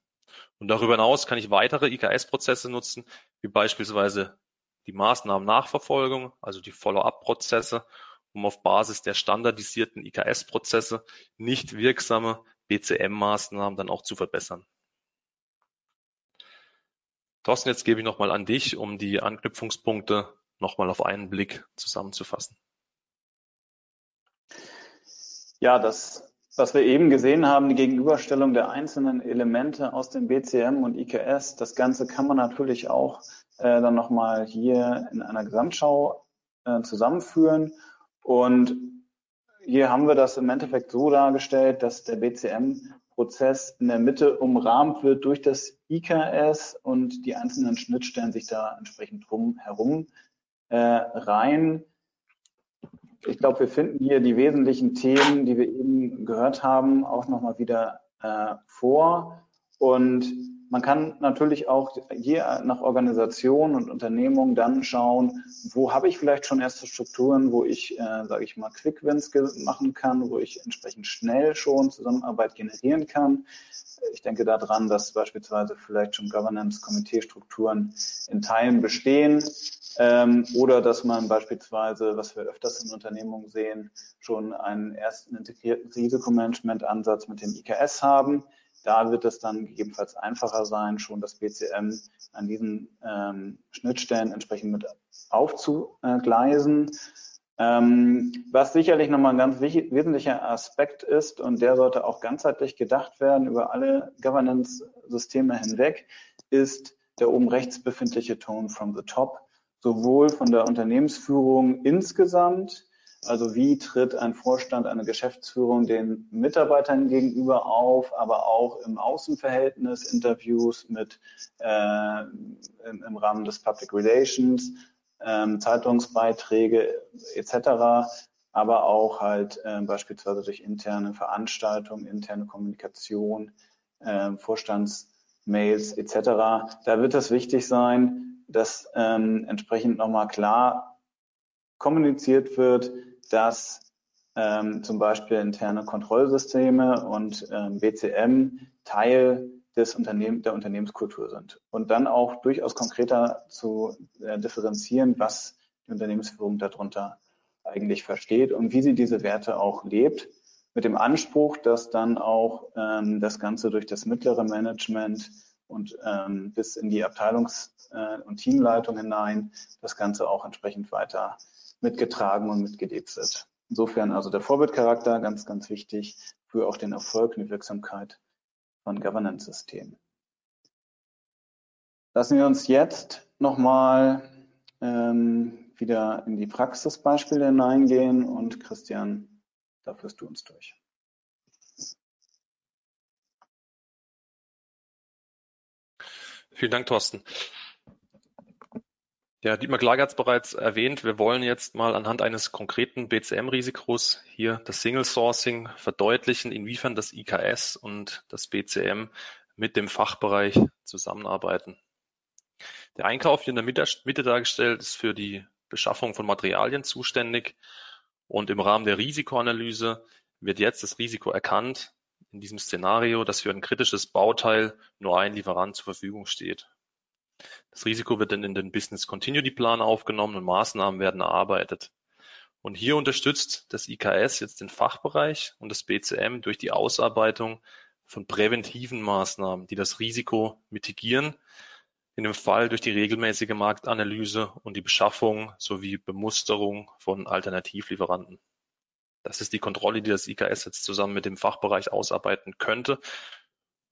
Und darüber hinaus kann ich weitere IKS-Prozesse nutzen, wie beispielsweise die Maßnahmen-Nachverfolgung, also die Follow-up-Prozesse, um auf Basis der standardisierten IKS-Prozesse nicht wirksame BCM-Maßnahmen dann auch zu verbessern. Thorsten, jetzt gebe ich nochmal an dich, um die Anknüpfungspunkte nochmal auf einen Blick zusammenzufassen. Ja, das, was wir eben gesehen haben, die Gegenüberstellung der einzelnen Elemente aus dem BCM und IKS, das Ganze kann man natürlich auch äh, dann nochmal hier in einer Gesamtschau äh, zusammenführen. Und hier haben wir das im Endeffekt so dargestellt, dass der BCM Prozess in der Mitte umrahmt wird durch das IKS und die einzelnen Schnittstellen sich da entsprechend drum herum äh, rein. Ich glaube, wir finden hier die wesentlichen Themen, die wir eben gehört haben, auch nochmal wieder äh, vor. Und man kann natürlich auch je nach Organisation und Unternehmung dann schauen, wo habe ich vielleicht schon erste Strukturen, wo ich, äh, sage ich mal, Quick Wins machen kann, wo ich entsprechend schnell schon Zusammenarbeit generieren kann. Ich denke daran, dass beispielsweise vielleicht schon Governance-Komitee-Strukturen in Teilen bestehen ähm, oder dass man beispielsweise, was wir öfters in Unternehmungen sehen, schon einen ersten integrierten Risikomanagement-Ansatz mit dem IKS haben da wird es dann gegebenenfalls einfacher sein, schon das BCM an diesen ähm, Schnittstellen entsprechend mit aufzugleisen. Ähm, was sicherlich nochmal ein ganz wesentlicher Aspekt ist und der sollte auch ganzheitlich gedacht werden über alle Governance-Systeme hinweg, ist der oben rechts befindliche Tone from the top, sowohl von der Unternehmensführung insgesamt, also wie tritt ein Vorstand, eine Geschäftsführung den Mitarbeitern gegenüber auf, aber auch im Außenverhältnis, Interviews mit äh, im, im, Rahmen des Public Relations, ähm, Zeitungsbeiträge etc., aber auch halt äh, beispielsweise durch interne Veranstaltungen, interne Kommunikation, äh, Vorstandsmails etc. Da wird es wichtig sein, dass ähm, entsprechend nochmal klar kommuniziert wird, dass ähm, zum Beispiel interne Kontrollsysteme und ähm, BCM Teil des Unternehmen, der Unternehmenskultur sind. Und dann auch durchaus konkreter zu äh, differenzieren, was die Unternehmensführung darunter eigentlich versteht und wie sie diese Werte auch lebt, mit dem Anspruch, dass dann auch ähm, das Ganze durch das mittlere Management und ähm, bis in die Abteilungs- äh, und Teamleitung hinein das Ganze auch entsprechend weiter mitgetragen und mitgelebt wird. Insofern also der Vorbildcharakter ganz, ganz wichtig für auch den Erfolg und die Wirksamkeit von Governance-Systemen. Lassen wir uns jetzt nochmal ähm, wieder in die Praxisbeispiele hineingehen und Christian, da führst du uns durch. Vielen Dank, Thorsten. Ja, Dietmar Klage hat es bereits erwähnt. Wir wollen jetzt mal anhand eines konkreten BCM-Risikos hier das Single Sourcing verdeutlichen, inwiefern das IKS und das BCM mit dem Fachbereich zusammenarbeiten. Der Einkauf hier in der Mitte dargestellt ist für die Beschaffung von Materialien zuständig und im Rahmen der Risikoanalyse wird jetzt das Risiko erkannt in diesem Szenario, dass für ein kritisches Bauteil nur ein Lieferant zur Verfügung steht. Das Risiko wird dann in den Business Continuity Plan aufgenommen und Maßnahmen werden erarbeitet. Und hier unterstützt das IKS jetzt den Fachbereich und das BCM durch die Ausarbeitung von präventiven Maßnahmen, die das Risiko mitigieren, in dem Fall durch die regelmäßige Marktanalyse und die Beschaffung sowie Bemusterung von Alternativlieferanten. Das ist die Kontrolle, die das IKS jetzt zusammen mit dem Fachbereich ausarbeiten könnte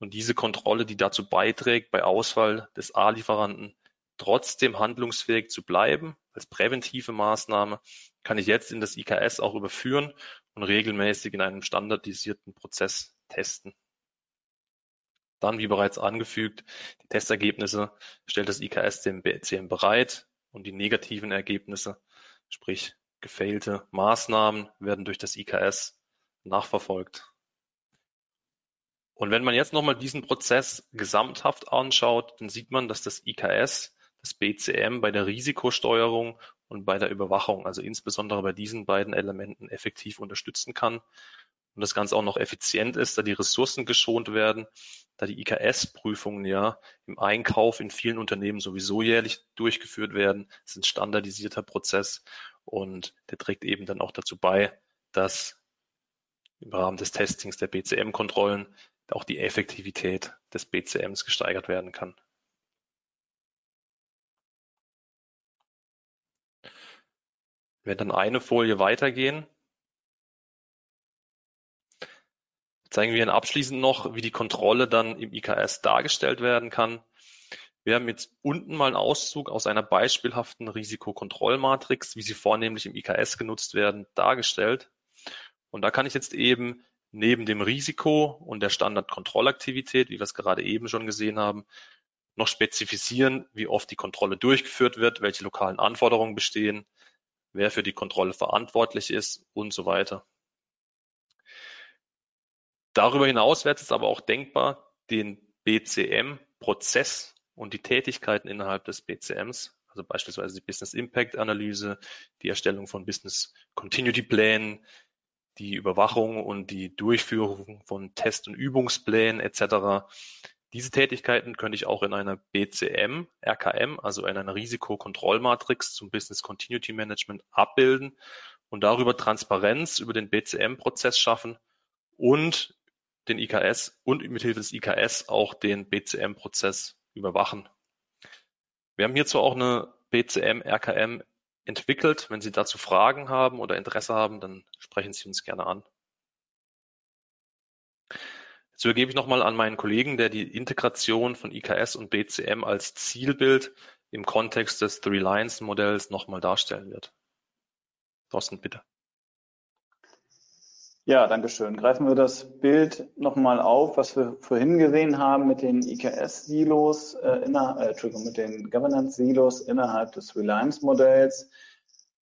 und diese Kontrolle, die dazu beiträgt, bei Ausfall des A-Lieferanten trotzdem handlungsfähig zu bleiben, als präventive Maßnahme, kann ich jetzt in das IKS auch überführen und regelmäßig in einem standardisierten Prozess testen. Dann, wie bereits angefügt, die Testergebnisse stellt das IKS dem BCM bereit und die negativen Ergebnisse, sprich gefailte Maßnahmen, werden durch das IKS nachverfolgt. Und wenn man jetzt nochmal diesen Prozess gesamthaft anschaut, dann sieht man, dass das IKS das BCM bei der Risikosteuerung und bei der Überwachung, also insbesondere bei diesen beiden Elementen effektiv unterstützen kann und das Ganze auch noch effizient ist, da die Ressourcen geschont werden, da die IKS-Prüfungen ja im Einkauf in vielen Unternehmen sowieso jährlich durchgeführt werden. Es ist ein standardisierter Prozess und der trägt eben dann auch dazu bei, dass im Rahmen des Testings der BCM-Kontrollen auch die Effektivität des BCMs gesteigert werden kann. Werden dann eine Folie weitergehen, zeigen wir Ihnen abschließend noch, wie die Kontrolle dann im IKS dargestellt werden kann. Wir haben jetzt unten mal einen Auszug aus einer beispielhaften Risikokontrollmatrix, wie sie vornehmlich im IKS genutzt werden, dargestellt. Und da kann ich jetzt eben neben dem Risiko und der Standardkontrollaktivität, wie wir es gerade eben schon gesehen haben, noch spezifizieren, wie oft die Kontrolle durchgeführt wird, welche lokalen Anforderungen bestehen, wer für die Kontrolle verantwortlich ist und so weiter. Darüber hinaus wäre es aber auch denkbar, den BCM-Prozess und die Tätigkeiten innerhalb des BCMs, also beispielsweise die Business Impact Analyse, die Erstellung von Business Continuity Plänen, die Überwachung und die Durchführung von Test- und Übungsplänen etc. Diese Tätigkeiten könnte ich auch in einer BCM, RKM, also in einer Risikokontrollmatrix zum Business Continuity Management abbilden und darüber Transparenz über den BCM-Prozess schaffen und den IKS und mithilfe des IKS auch den BCM-Prozess überwachen. Wir haben hierzu auch eine BCM, RKM entwickelt. Wenn Sie dazu Fragen haben oder Interesse haben, dann sprechen Sie uns gerne an. Jetzt übergebe ich nochmal an meinen Kollegen, der die Integration von IKS und BCM als Zielbild im Kontext des Three Lines Modells nochmal darstellen wird. Thorsten, bitte. Ja, danke schön. Greifen wir das Bild nochmal auf, was wir vorhin gesehen haben mit den IKS-Silos, äh, äh, mit den Governance-Silos innerhalb des Reliance-Modells.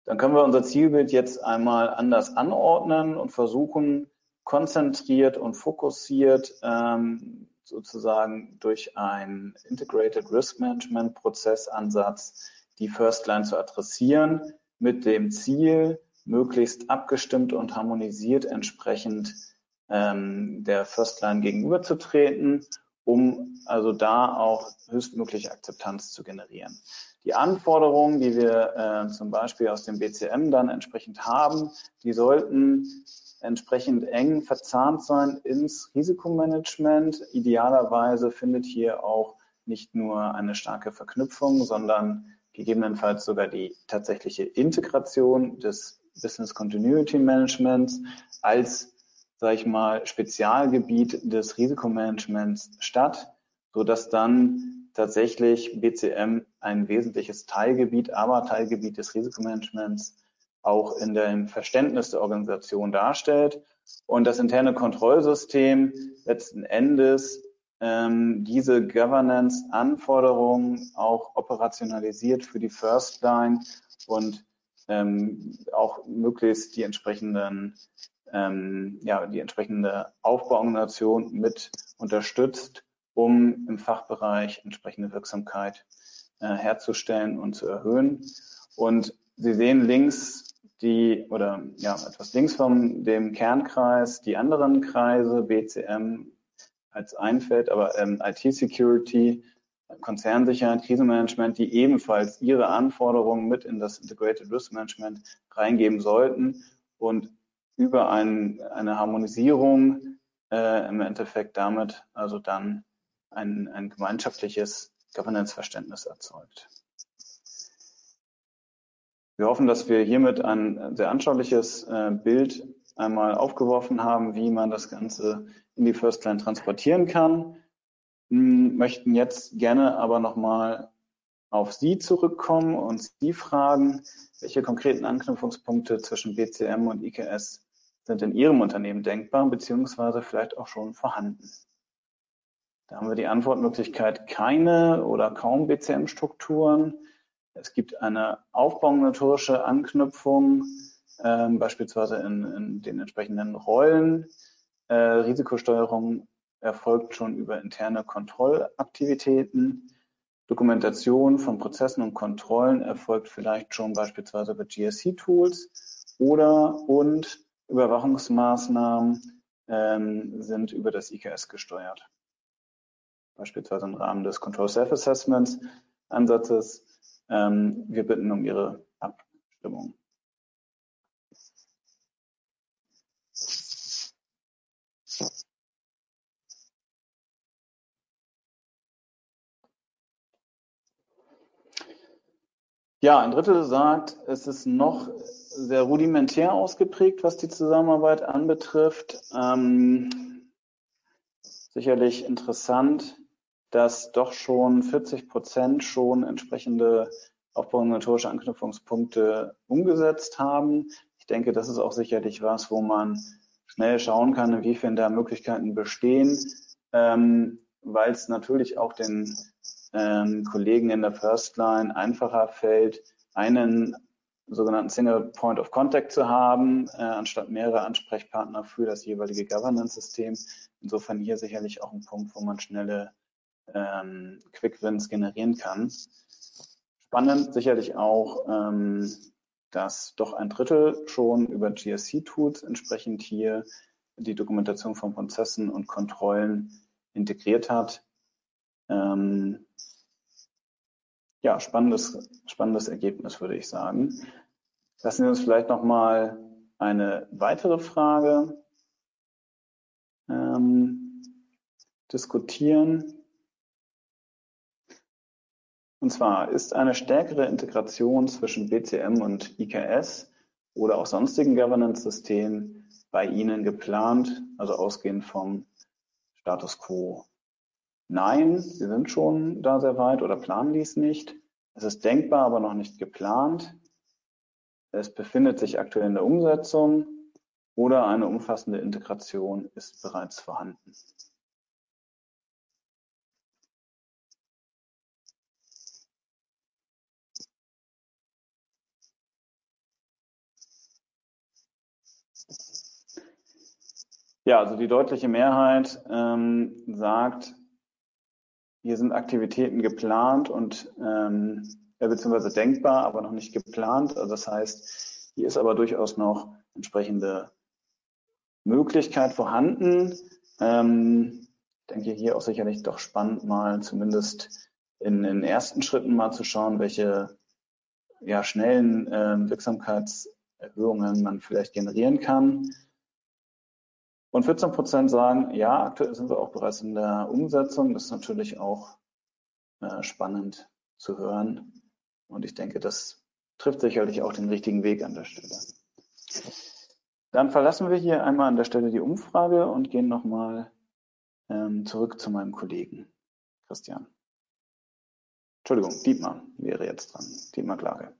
Dann können wir unser Zielbild jetzt einmal anders anordnen und versuchen, konzentriert und fokussiert ähm, sozusagen durch einen Integrated Risk Management Prozessansatz die First Line zu adressieren mit dem Ziel, möglichst abgestimmt und harmonisiert entsprechend ähm, der First Line gegenüberzutreten, um also da auch höchstmögliche Akzeptanz zu generieren. Die Anforderungen, die wir äh, zum Beispiel aus dem BCM dann entsprechend haben, die sollten entsprechend eng verzahnt sein ins Risikomanagement. Idealerweise findet hier auch nicht nur eine starke Verknüpfung, sondern gegebenenfalls sogar die tatsächliche Integration des Business Continuity Managements als, sage ich mal, Spezialgebiet des Risikomanagements statt, so dass dann tatsächlich BCM ein wesentliches Teilgebiet, aber Teilgebiet des Risikomanagements auch in dem Verständnis der Organisation darstellt. Und das interne Kontrollsystem letzten Endes ähm, diese Governance-Anforderungen auch operationalisiert für die First Line und ähm, auch möglichst die entsprechenden ähm, ja, die entsprechende Aufbauorganisation mit unterstützt, um im Fachbereich entsprechende Wirksamkeit äh, herzustellen und zu erhöhen. Und Sie sehen links die oder ja etwas links von dem Kernkreis die anderen Kreise BCM als ein aber ähm, IT-Security Konzernsicherheit, Krisenmanagement, die ebenfalls ihre Anforderungen mit in das Integrated Risk Management reingeben sollten und über ein, eine Harmonisierung äh, im Endeffekt damit also dann ein, ein gemeinschaftliches Governance-Verständnis erzeugt. Wir hoffen, dass wir hiermit ein sehr anschauliches äh, Bild einmal aufgeworfen haben, wie man das Ganze in die First Line transportieren kann möchten jetzt gerne aber nochmal auf Sie zurückkommen und Sie fragen, welche konkreten Anknüpfungspunkte zwischen BCM und IKS sind in Ihrem Unternehmen denkbar, beziehungsweise vielleicht auch schon vorhanden. Da haben wir die Antwortmöglichkeit keine oder kaum BCM-Strukturen. Es gibt eine aufbaumotorische Anknüpfung, äh, beispielsweise in, in, den entsprechenden Rollen. Äh, Risikosteuerung erfolgt schon über interne Kontrollaktivitäten. Dokumentation von Prozessen und Kontrollen erfolgt vielleicht schon beispielsweise über GSC-Tools oder und Überwachungsmaßnahmen ähm, sind über das IKS gesteuert. Beispielsweise im Rahmen des Control Self-Assessments Ansatzes. Ähm, wir bitten um Ihre Abstimmung. Ja, ein Drittel sagt, es ist noch sehr rudimentär ausgeprägt, was die Zusammenarbeit anbetrifft. Ähm, sicherlich interessant, dass doch schon 40 Prozent schon entsprechende aufbaumotorische Anknüpfungspunkte umgesetzt haben. Ich denke, das ist auch sicherlich was, wo man schnell schauen kann, inwiefern da Möglichkeiten bestehen, ähm, weil es natürlich auch den ähm, Kollegen in der First Line einfacher fällt, einen sogenannten Single Point of Contact zu haben, äh, anstatt mehrere Ansprechpartner für das jeweilige Governance-System. Insofern hier sicherlich auch ein Punkt, wo man schnelle ähm, Quick Wins generieren kann. Spannend sicherlich auch, ähm, dass doch ein Drittel schon über GSC-Tools entsprechend hier die Dokumentation von Prozessen und Kontrollen integriert hat. Ähm, ja, spannendes, spannendes Ergebnis, würde ich sagen. Lassen Sie uns vielleicht noch mal eine weitere Frage ähm, diskutieren. Und zwar, ist eine stärkere Integration zwischen BCM und IKS oder auch sonstigen Governance-Systemen bei Ihnen geplant, also ausgehend vom Status quo? Nein, Sie sind schon da sehr weit oder planen dies nicht. Es ist denkbar, aber noch nicht geplant. Es befindet sich aktuell in der Umsetzung oder eine umfassende Integration ist bereits vorhanden. Ja, also die deutliche Mehrheit ähm, sagt, hier sind Aktivitäten geplant und ähm, beziehungsweise denkbar, aber noch nicht geplant. Also das heißt, hier ist aber durchaus noch entsprechende Möglichkeit vorhanden. Ähm, ich denke hier auch sicherlich doch spannend, mal zumindest in den ersten Schritten mal zu schauen, welche ja, schnellen äh, Wirksamkeitserhöhungen man vielleicht generieren kann. Und 14 Prozent sagen, ja, aktuell sind wir auch bereits in der Umsetzung. Das ist natürlich auch äh, spannend zu hören. Und ich denke, das trifft sicherlich auch den richtigen Weg an der Stelle. Dann verlassen wir hier einmal an der Stelle die Umfrage und gehen nochmal ähm, zurück zu meinem Kollegen Christian. Entschuldigung, Dietmar wäre jetzt dran. Dietmar Klage.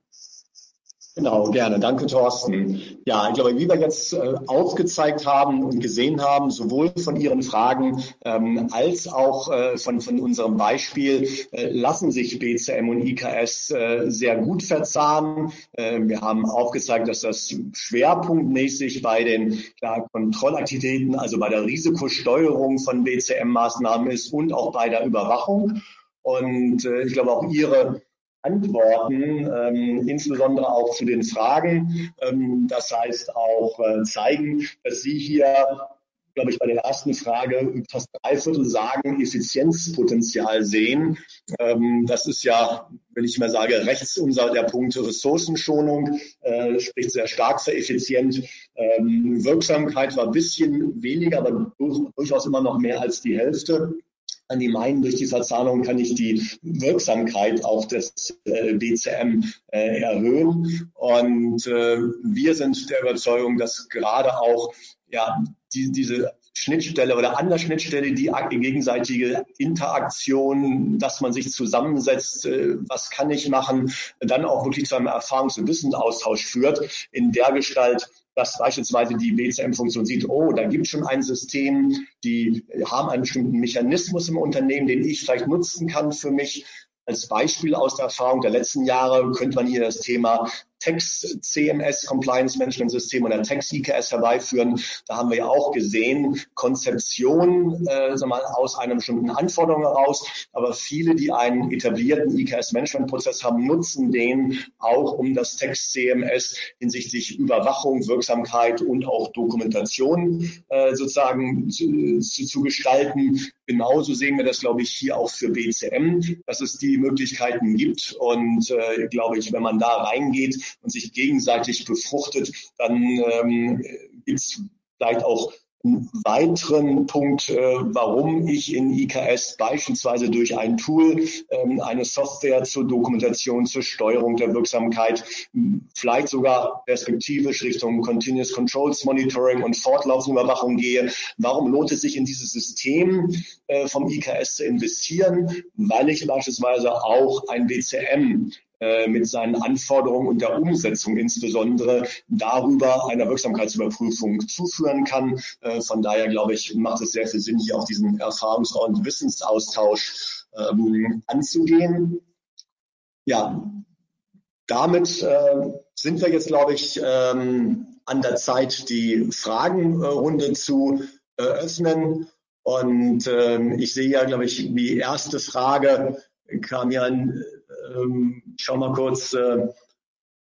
Genau, gerne. Danke, Thorsten. Ja, ich glaube, wie wir jetzt äh, aufgezeigt haben und gesehen haben, sowohl von Ihren Fragen ähm, als auch äh, von, von unserem Beispiel, äh, lassen sich BCM und IKS äh, sehr gut verzahnen. Ähm, wir haben aufgezeigt, dass das schwerpunktmäßig bei den klar, Kontrollaktivitäten, also bei der Risikosteuerung von BCM-Maßnahmen ist und auch bei der Überwachung. Und äh, ich glaube, auch Ihre Antworten, ähm, insbesondere auch zu den Fragen. Ähm, das heißt auch äh, zeigen, dass Sie hier, glaube ich, bei der ersten Frage fast drei Viertel sagen, Effizienzpotenzial sehen. Ähm, das ist ja, wenn ich mal sage, rechts unser der Punkt Ressourcenschonung, äh, spricht sehr stark für effizient. Ähm, Wirksamkeit war ein bisschen weniger, aber durchaus immer noch mehr als die Hälfte an die meinen, durch die Verzahnung kann ich die Wirksamkeit auch des äh, BCM äh, erhöhen. Und äh, wir sind der Überzeugung, dass gerade auch ja, die, diese Schnittstelle oder an der Schnittstelle die gegenseitige Interaktion, dass man sich zusammensetzt, äh, was kann ich machen, dann auch wirklich zu einem Erfahrungs- und Wissensaustausch führt, in der Gestalt, dass beispielsweise die BCM-Funktion sieht, oh, da gibt es schon ein System, die haben einen bestimmten Mechanismus im Unternehmen, den ich vielleicht nutzen kann für mich. Als Beispiel aus der Erfahrung der letzten Jahre könnte man hier das Thema Text CMS Compliance Management System oder Text IKS herbeiführen. Da haben wir ja auch gesehen, Konzeption äh, sag mal, aus einer bestimmten Anforderung heraus. Aber viele, die einen etablierten IKS Management Prozess haben, nutzen den auch, um das Text CMS hinsichtlich Überwachung, Wirksamkeit und auch Dokumentation äh, sozusagen zu, zu, zu gestalten. Genauso sehen wir das, glaube ich, hier auch für BCM, dass es die Möglichkeiten gibt. Und äh, glaube ich, wenn man da reingeht, und sich gegenseitig befruchtet, dann ähm, gibt es vielleicht auch einen weiteren Punkt, äh, warum ich in IKS beispielsweise durch ein Tool, ähm, eine Software zur Dokumentation, zur Steuerung der Wirksamkeit, vielleicht sogar perspektivisch Richtung Continuous Controls Monitoring und fortlaufende Überwachung gehe. Warum lohnt es sich in dieses System äh, vom IKS zu investieren? Weil ich beispielsweise auch ein äh, mit seinen Anforderungen und der Umsetzung insbesondere darüber einer Wirksamkeitsüberprüfung zuführen kann. Äh, von daher glaube ich, macht es sehr viel Sinn, hier auch diesen Erfahrungs- und Wissensaustausch ähm, anzugehen. Ja, damit äh, sind wir jetzt, glaube ich, ähm, an der Zeit, die Fragenrunde zu öffnen. Und ähm, ich sehe ja, glaube ich, die erste Frage kam ja ähm, schau mal kurz, äh,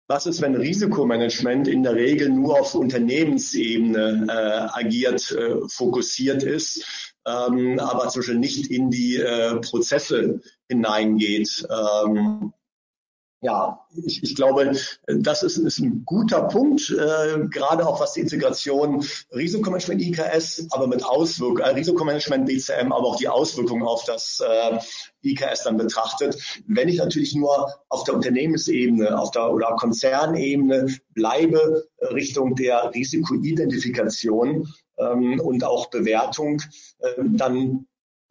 was ist, wenn Risikomanagement in der Regel nur auf Unternehmensebene äh, agiert, äh, fokussiert ist, ähm, aber zum Beispiel nicht in die Prozesse hineingeht? Ähm, ja, ich, ich glaube, das ist, ist ein guter Punkt, äh, gerade auch was die Integration Risikomanagement IKS, aber mit Auswirkungen, äh, Risikomanagement BCM, aber auch die Auswirkungen auf das äh, IKS dann betrachtet. Wenn ich natürlich nur auf der Unternehmensebene auf der, oder Konzernebene bleibe, äh, Richtung der Risikoidentifikation ähm, und auch Bewertung, äh, dann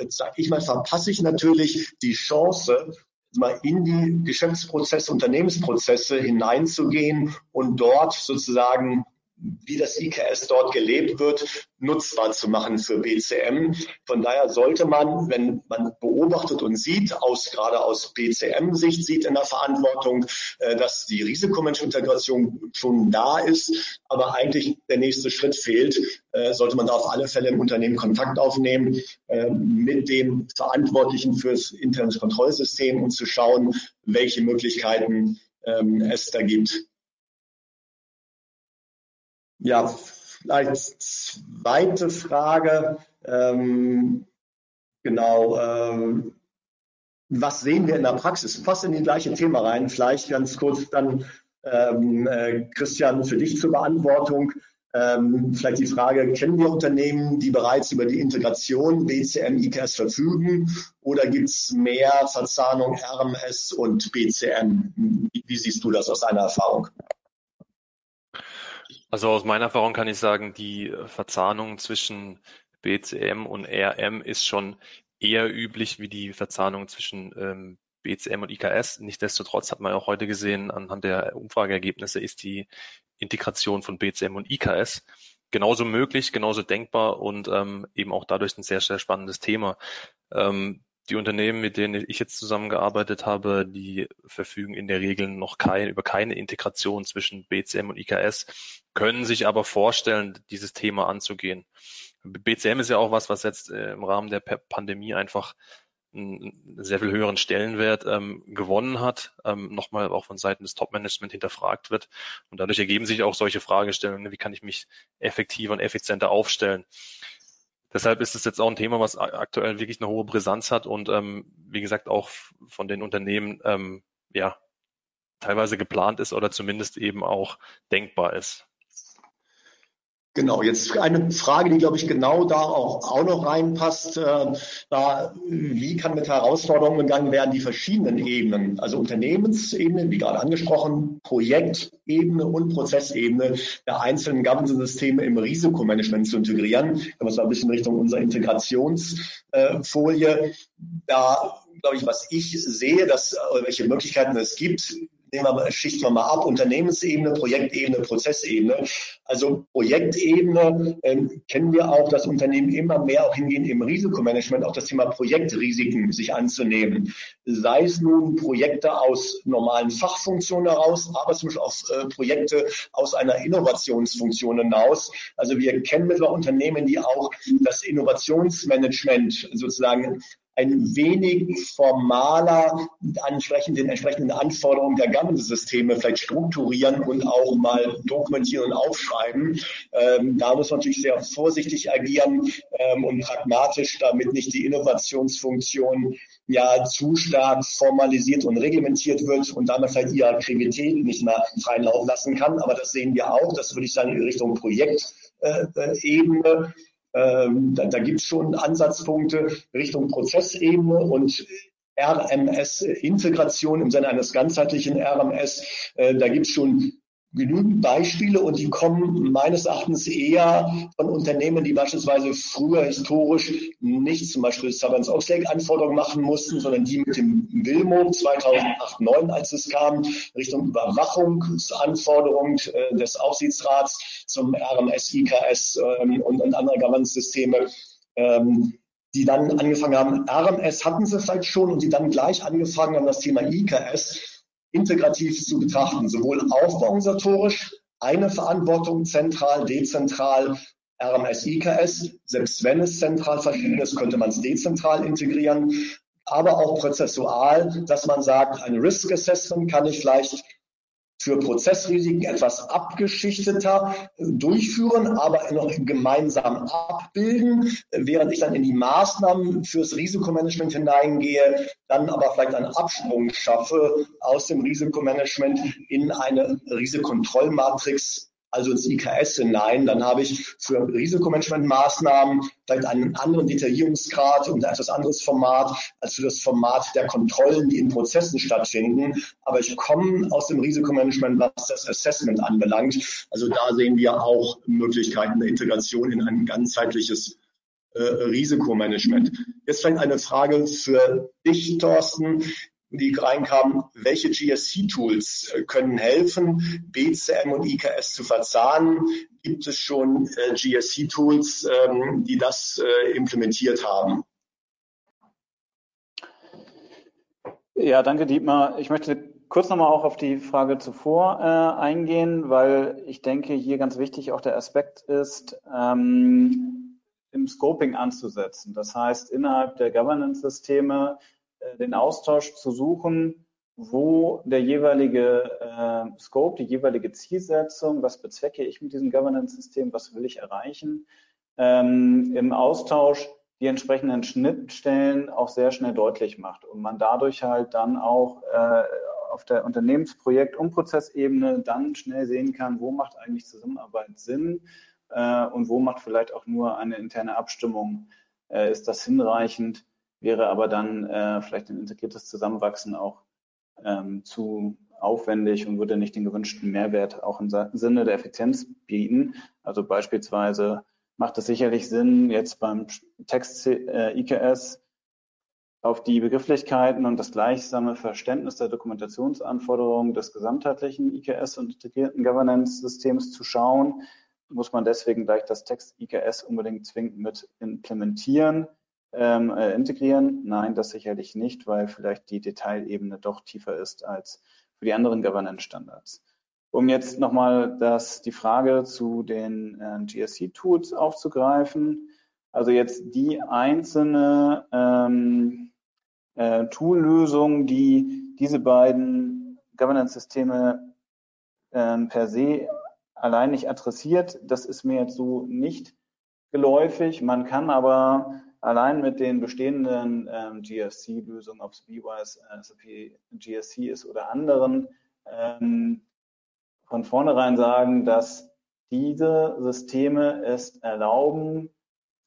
sage ich mal, verpasse ich natürlich die Chance, mal in die Geschäftsprozesse, Unternehmensprozesse hineinzugehen und dort sozusagen wie das IKS dort gelebt wird, nutzbar zu machen für BCM. Von daher sollte man, wenn man beobachtet und sieht, aus, gerade aus BCM-Sicht sieht in der Verantwortung, äh, dass die Risikomanagementintegration schon da ist, aber eigentlich der nächste Schritt fehlt, äh, sollte man da auf alle Fälle im Unternehmen Kontakt aufnehmen äh, mit dem Verantwortlichen fürs interne Kontrollsystem und zu schauen, welche Möglichkeiten ähm, es da gibt. Ja, vielleicht zweite Frage. Ähm, genau. Ähm, was sehen wir in der Praxis? Fast in die gleiche Thema rein. Vielleicht ganz kurz dann, ähm, äh, Christian, für dich zur Beantwortung. Ähm, vielleicht die Frage, kennen wir Unternehmen, die bereits über die Integration BCM, IKS verfügen oder gibt es mehr Verzahnung RMS und BCM? Wie, wie siehst du das aus deiner Erfahrung? Also aus meiner Erfahrung kann ich sagen, die Verzahnung zwischen BCM und RM ist schon eher üblich wie die Verzahnung zwischen ähm, BCM und IKS. Nichtsdestotrotz hat man auch heute gesehen, anhand der Umfrageergebnisse ist die Integration von BCM und IKS genauso möglich, genauso denkbar und ähm, eben auch dadurch ein sehr, sehr spannendes Thema. Ähm, die Unternehmen, mit denen ich jetzt zusammengearbeitet habe, die verfügen in der Regel noch kein, über keine Integration zwischen BCM und IKS, können sich aber vorstellen, dieses Thema anzugehen. BCM ist ja auch was, was jetzt äh, im Rahmen der Pandemie einfach einen sehr viel höheren Stellenwert ähm, gewonnen hat, ähm, nochmal auch von Seiten des Top-Management hinterfragt wird. Und dadurch ergeben sich auch solche Fragestellungen, wie kann ich mich effektiver und effizienter aufstellen. Deshalb ist es jetzt auch ein Thema, was aktuell wirklich eine hohe Brisanz hat und ähm, wie gesagt auch von den Unternehmen ähm, ja teilweise geplant ist oder zumindest eben auch denkbar ist. Genau, jetzt eine Frage, die, glaube ich, genau da auch, auch noch reinpasst. Äh, da, wie kann mit Herausforderungen umgegangen werden, die verschiedenen Ebenen, also Unternehmensebene, wie gerade angesprochen, Projektebene und Prozessebene der einzelnen Governance-Systeme im Risikomanagement zu integrieren. Das war ein bisschen Richtung unserer Integrationsfolie. Da glaube ich, was ich sehe, dass welche Möglichkeiten es gibt, wir, schichten wir mal ab, Unternehmensebene, Projektebene, Prozessebene. Also Projektebene ähm, kennen wir auch, dass Unternehmen immer mehr auch hingehen im Risikomanagement, auch das Thema Projektrisiken sich anzunehmen. Sei es nun Projekte aus normalen Fachfunktionen heraus, aber zum Beispiel auch äh, Projekte aus einer Innovationsfunktion hinaus. Also wir kennen mittlerweile Unternehmen, die auch das Innovationsmanagement sozusagen ein wenig formaler ansprechend den entsprechenden Anforderungen der Governance-Systeme vielleicht strukturieren und auch mal dokumentieren und aufschreiben. Ähm, da muss man natürlich sehr vorsichtig agieren ähm, und pragmatisch, damit nicht die Innovationsfunktion ja zu stark formalisiert und reglementiert wird und damit vielleicht ihre Aktivität nicht mehr freien Lauf lassen kann. Aber das sehen wir auch. Das würde ich sagen in Richtung Projektebene. Ähm, da da gibt es schon Ansatzpunkte Richtung Prozessebene und RMS-Integration im Sinne eines ganzheitlichen RMS. Äh, da gibt es schon genügend Beispiele und die kommen meines Erachtens eher von Unternehmen, die beispielsweise früher historisch nicht zum Beispiel Savans Oxlake Anforderungen machen mussten, sondern die mit dem Wilmo 2008, 2009, als es kam, Richtung Überwachungsanforderungen äh, des Aufsichtsrats zum RMS, IKS ähm, und, und andere Governance-Systeme ähm, die dann angefangen haben, RMS hatten sie vielleicht schon und die dann gleich angefangen haben, das Thema IKS integrativ zu betrachten, sowohl aufbauorganisatorisch, eine Verantwortung zentral, dezentral, RMS, IKS, selbst wenn es zentral verschieden ist, könnte man es dezentral integrieren, aber auch prozessual, dass man sagt, ein Risk Assessment kann ich vielleicht für Prozessrisiken etwas abgeschichteter durchführen, aber noch gemeinsam abbilden, während ich dann in die Maßnahmen fürs Risikomanagement hineingehe, dann aber vielleicht einen Absprung schaffe aus dem Risikomanagement in eine Risikokontrollmatrix also ins IKS hinein, dann habe ich für Risikomanagementmaßnahmen vielleicht einen anderen Detaillierungsgrad und ein etwas anderes Format als für das Format der Kontrollen, die in Prozessen stattfinden. Aber ich komme aus dem Risikomanagement, was das Assessment anbelangt. Also da sehen wir auch Möglichkeiten der Integration in ein ganzheitliches äh, Risikomanagement. Jetzt vielleicht eine Frage für dich, Thorsten die reinkamen, welche GSC-Tools äh, können helfen, BCM und IKS zu verzahnen? Gibt es schon äh, GSC-Tools, ähm, die das äh, implementiert haben? Ja, danke Dietmar. Ich möchte kurz nochmal auch auf die Frage zuvor äh, eingehen, weil ich denke, hier ganz wichtig auch der Aspekt ist, ähm, im Scoping anzusetzen. Das heißt, innerhalb der Governance-Systeme den Austausch zu suchen, wo der jeweilige äh, Scope, die jeweilige Zielsetzung, was bezwecke ich mit diesem Governance-System, was will ich erreichen, ähm, im Austausch die entsprechenden Schnittstellen auch sehr schnell deutlich macht und man dadurch halt dann auch äh, auf der Unternehmensprojekt- und Prozessebene dann schnell sehen kann, wo macht eigentlich Zusammenarbeit Sinn äh, und wo macht vielleicht auch nur eine interne Abstimmung, äh, ist das hinreichend wäre aber dann äh, vielleicht ein integriertes Zusammenwachsen auch ähm, zu aufwendig und würde nicht den gewünschten Mehrwert auch im Sinne der Effizienz bieten. Also beispielsweise macht es sicherlich Sinn, jetzt beim Text äh, IKS auf die Begrifflichkeiten und das gleichsame Verständnis der Dokumentationsanforderungen des gesamtheitlichen IKS und integrierten Governance-Systems zu schauen, muss man deswegen gleich das Text IKS unbedingt zwingend mit implementieren ähm, äh, integrieren? Nein, das sicherlich nicht, weil vielleicht die Detailebene doch tiefer ist als für die anderen Governance-Standards. Um jetzt nochmal das, die Frage zu den äh, GSC-Tools aufzugreifen, also jetzt die einzelne ähm, äh, Tool-Lösung, die diese beiden Governance-Systeme äh, per se allein nicht adressiert, das ist mir jetzt so nicht geläufig. Man kann aber allein mit den bestehenden ähm, GSC-Lösungen, ob es BWise, äh, SAP GSC ist oder anderen, ähm, von vornherein sagen, dass diese Systeme es erlauben,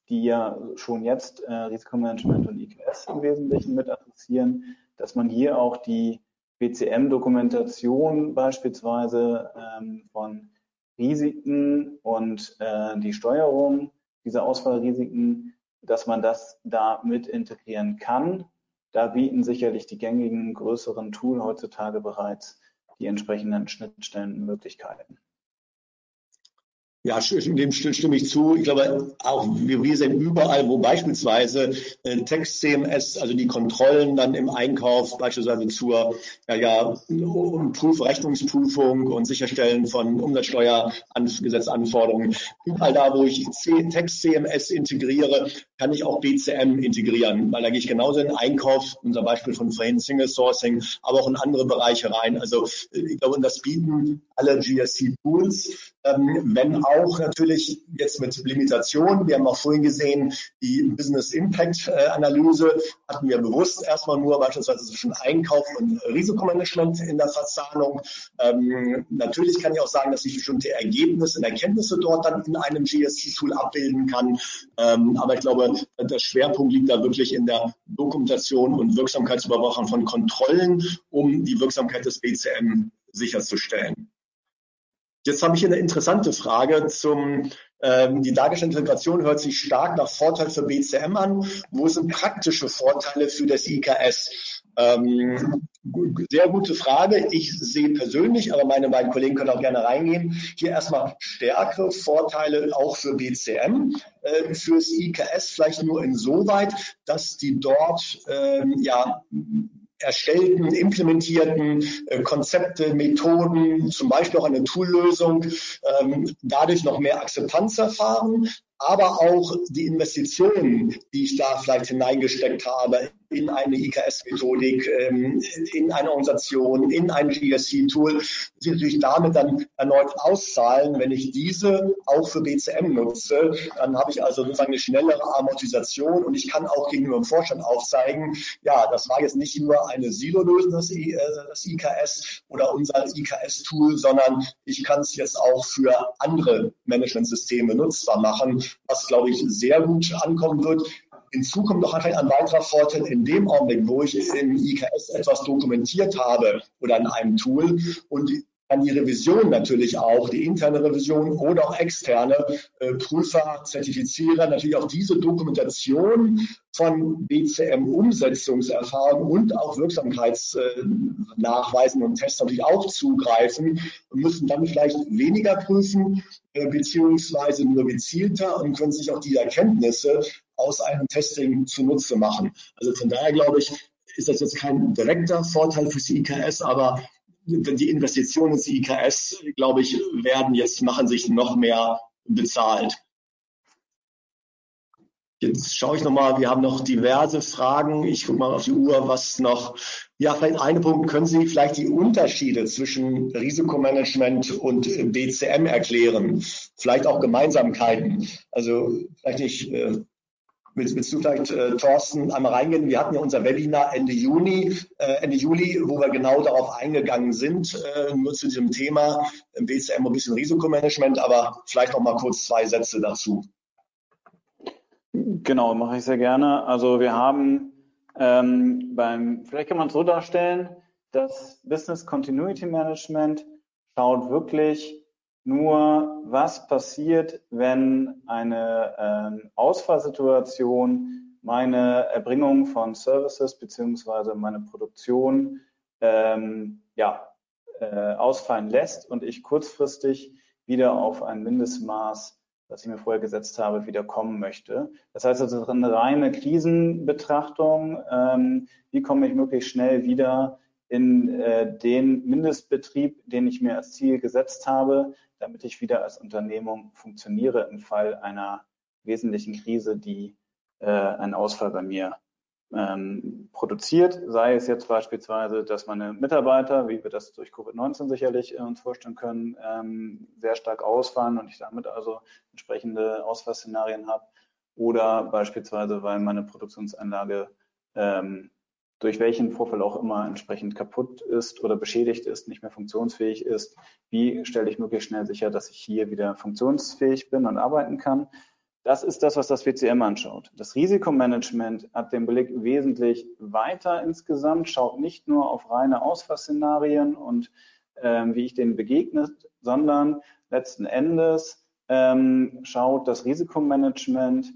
die ja schon jetzt äh, Risikomanagement und IKS im Wesentlichen mit adressieren, dass man hier auch die BCM-Dokumentation beispielsweise ähm, von Risiken und äh, die Steuerung dieser Ausfallrisiken, dass man das da mit integrieren kann. Da bieten sicherlich die gängigen größeren Tool heutzutage bereits die entsprechenden Schnittstellenmöglichkeiten. Ja, dem stimme ich zu. Ich glaube, auch wir, sehen überall, wo beispielsweise äh, Text-CMS, also die Kontrollen dann im Einkauf, beispielsweise zur ja, ja, Prüf Rechnungsprüfung und Sicherstellen von Umsatzsteuergesetzanforderungen, überall da, wo ich Text-CMS integriere, kann ich auch BCM integrieren, weil da gehe ich genauso in den Einkauf, unser Beispiel von vorhin Single Sourcing, aber auch in andere Bereiche rein. Also ich glaube, das bieten alle GSC-Tools, ähm, wenn auch natürlich jetzt mit Limitationen. Wir haben auch vorhin gesehen, die Business Impact äh, Analyse hatten wir bewusst erstmal nur beispielsweise zwischen Einkauf und Risikomanagement in der Verzahnung. Ähm, natürlich kann ich auch sagen, dass ich bestimmte Ergebnisse und Erkenntnisse dort dann in einem GSC-Tool abbilden kann. Ähm, aber ich glaube, der Schwerpunkt liegt da wirklich in der Dokumentation und Wirksamkeitsüberwachung von Kontrollen, um die Wirksamkeit des BCM sicherzustellen. Jetzt habe ich eine interessante Frage zum, ähm, die dargestellte Integration hört sich stark nach Vorteil für BCM an. Wo sind praktische Vorteile für das IKS? Ähm, sehr gute Frage. Ich sehe persönlich, aber meine beiden Kollegen können auch gerne reingehen, hier erstmal stärkere Vorteile auch für BCM, äh, fürs IKS vielleicht nur insoweit, dass die dort ähm, ja erstellten, implementierten äh, Konzepte, Methoden, zum Beispiel auch eine Toollösung, ähm, dadurch noch mehr Akzeptanz erfahren, aber auch die Investitionen, die ich da vielleicht hineingesteckt habe in eine IKS-Methodik, ähm, in eine Organisation, in ein GSC-Tool, sich natürlich damit dann erneut auszahlen. Wenn ich diese auch für BCM nutze, dann habe ich also sozusagen eine schnellere Amortisation und ich kann auch gegenüber dem Vorstand aufzeigen, ja, das war jetzt nicht nur eine Silo-Lösung, das, das IKS oder unser IKS-Tool, sondern ich kann es jetzt auch für andere Managementsysteme nutzbar machen, was, glaube ich, sehr gut ankommen wird. Hinzu kommt noch ein weiterer Vorteil in dem Augenblick, wo ich im IKS etwas dokumentiert habe oder in einem Tool und dann die Revision natürlich auch, die interne Revision oder auch externe äh, Prüfer, Zertifizierer, natürlich auch diese Dokumentation von BCM-Umsetzungserfahrung und auch Wirksamkeitsnachweisen äh, und Tests natürlich auch zugreifen und müssen dann vielleicht weniger prüfen, äh, beziehungsweise nur gezielter und können sich auch die Erkenntnisse aus einem Testing zunutze machen. Also von daher glaube ich, ist das jetzt kein direkter Vorteil fürs IKS, aber die Investitionen ins IKS, glaube ich, werden jetzt, machen sich noch mehr bezahlt. Jetzt schaue ich nochmal, wir haben noch diverse Fragen. Ich gucke mal auf die Uhr, was noch. Ja, vielleicht ein Punkt. Können Sie vielleicht die Unterschiede zwischen Risikomanagement und BCM erklären? Vielleicht auch Gemeinsamkeiten. Also vielleicht nicht äh, Willst, willst du vielleicht, äh, Thorsten, einmal reingehen? Wir hatten ja unser Webinar Ende Juni, äh, Ende Juli, wo wir genau darauf eingegangen sind, äh, nur zu diesem Thema im BCM ein bisschen Risikomanagement, aber vielleicht noch mal kurz zwei Sätze dazu. Genau, mache ich sehr gerne. Also wir haben ähm, beim, vielleicht kann man es so darstellen, das Business Continuity Management schaut wirklich nur, was passiert, wenn eine ähm, Ausfallsituation meine Erbringung von Services beziehungsweise meine Produktion ähm, ja, äh, ausfallen lässt und ich kurzfristig wieder auf ein Mindestmaß, das ich mir vorher gesetzt habe, wieder kommen möchte. Das heißt also eine reine Krisenbetrachtung, ähm, wie komme ich möglichst schnell wieder in äh, den Mindestbetrieb, den ich mir als Ziel gesetzt habe, damit ich wieder als Unternehmung funktioniere im Fall einer wesentlichen Krise, die äh, einen Ausfall bei mir ähm, produziert, sei es jetzt beispielsweise, dass meine Mitarbeiter, wie wir das durch Covid-19 sicherlich äh, uns vorstellen können, ähm, sehr stark ausfallen und ich damit also entsprechende Ausfallszenarien habe, oder beispielsweise, weil meine Produktionsanlage ähm, durch welchen Vorfall auch immer entsprechend kaputt ist oder beschädigt ist, nicht mehr funktionsfähig ist. Wie stelle ich möglichst schnell sicher, dass ich hier wieder funktionsfähig bin und arbeiten kann? Das ist das, was das WCM anschaut. Das Risikomanagement hat den Blick wesentlich weiter insgesamt, schaut nicht nur auf reine Ausfallszenarien und ähm, wie ich denen begegnet, sondern letzten Endes ähm, schaut das Risikomanagement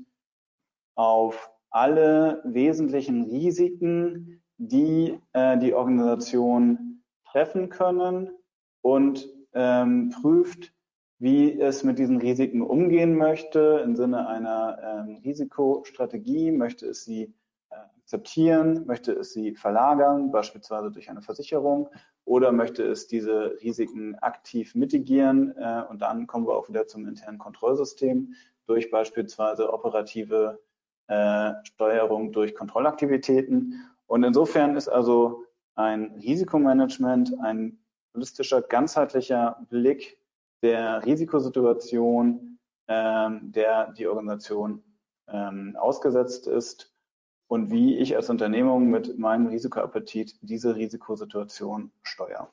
auf alle wesentlichen Risiken, die äh, die Organisation treffen können und ähm, prüft, wie es mit diesen Risiken umgehen möchte im Sinne einer ähm, Risikostrategie, möchte es sie äh, akzeptieren, möchte es sie verlagern, beispielsweise durch eine Versicherung, oder möchte es diese Risiken aktiv mitigieren. Äh, und dann kommen wir auch wieder zum internen Kontrollsystem. Durch beispielsweise operative äh, Steuerung durch Kontrollaktivitäten. Und insofern ist also ein Risikomanagement ein holistischer, ganzheitlicher Blick der Risikosituation, ähm, der die Organisation ähm, ausgesetzt ist und wie ich als Unternehmung mit meinem Risikoappetit diese Risikosituation steuere.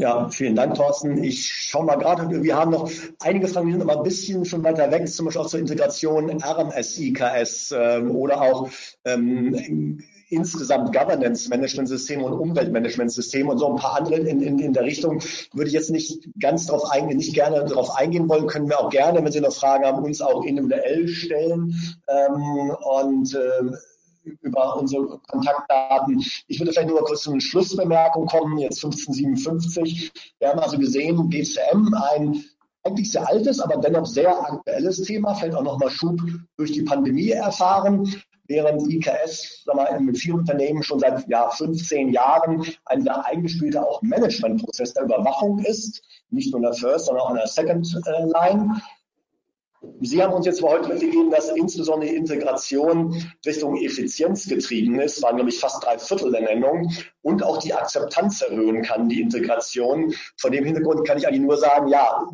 Ja, vielen Dank, Thorsten. Ich schaue mal gerade, wir haben noch einige Fragen, die sind aber ein bisschen schon weiter weg, zum Beispiel auch zur Integration RMS, IKS ähm, oder auch ähm, insgesamt Governance-Management-System und Umweltmanagement-System und so ein paar andere in, in, in der Richtung würde ich jetzt nicht ganz darauf eingehen, nicht gerne darauf eingehen wollen, können wir auch gerne, wenn Sie noch Fragen haben, uns auch individuell stellen. Ähm, und äh, über unsere Kontaktdaten. Ich würde vielleicht nur kurz zu einer Schlussbemerkung kommen, jetzt 1557. Wir haben also gesehen, GCM, ein eigentlich sehr altes, aber dennoch sehr aktuelles Thema, vielleicht auch nochmal Schub durch die Pandemie erfahren, während IKS sagen wir, mit vielen Unternehmen schon seit ja, 15 Jahren ein sehr eingespielter auch Managementprozess der Überwachung ist, nicht nur in der First, sondern auch in der Second äh, Line. Sie haben uns jetzt heute mitgegeben, dass insbesondere die Integration Richtung Effizienz getrieben ist, waren nämlich fast drei Viertel der Nennung und auch die Akzeptanz erhöhen kann, die Integration. Vor dem Hintergrund kann ich eigentlich nur sagen, ja,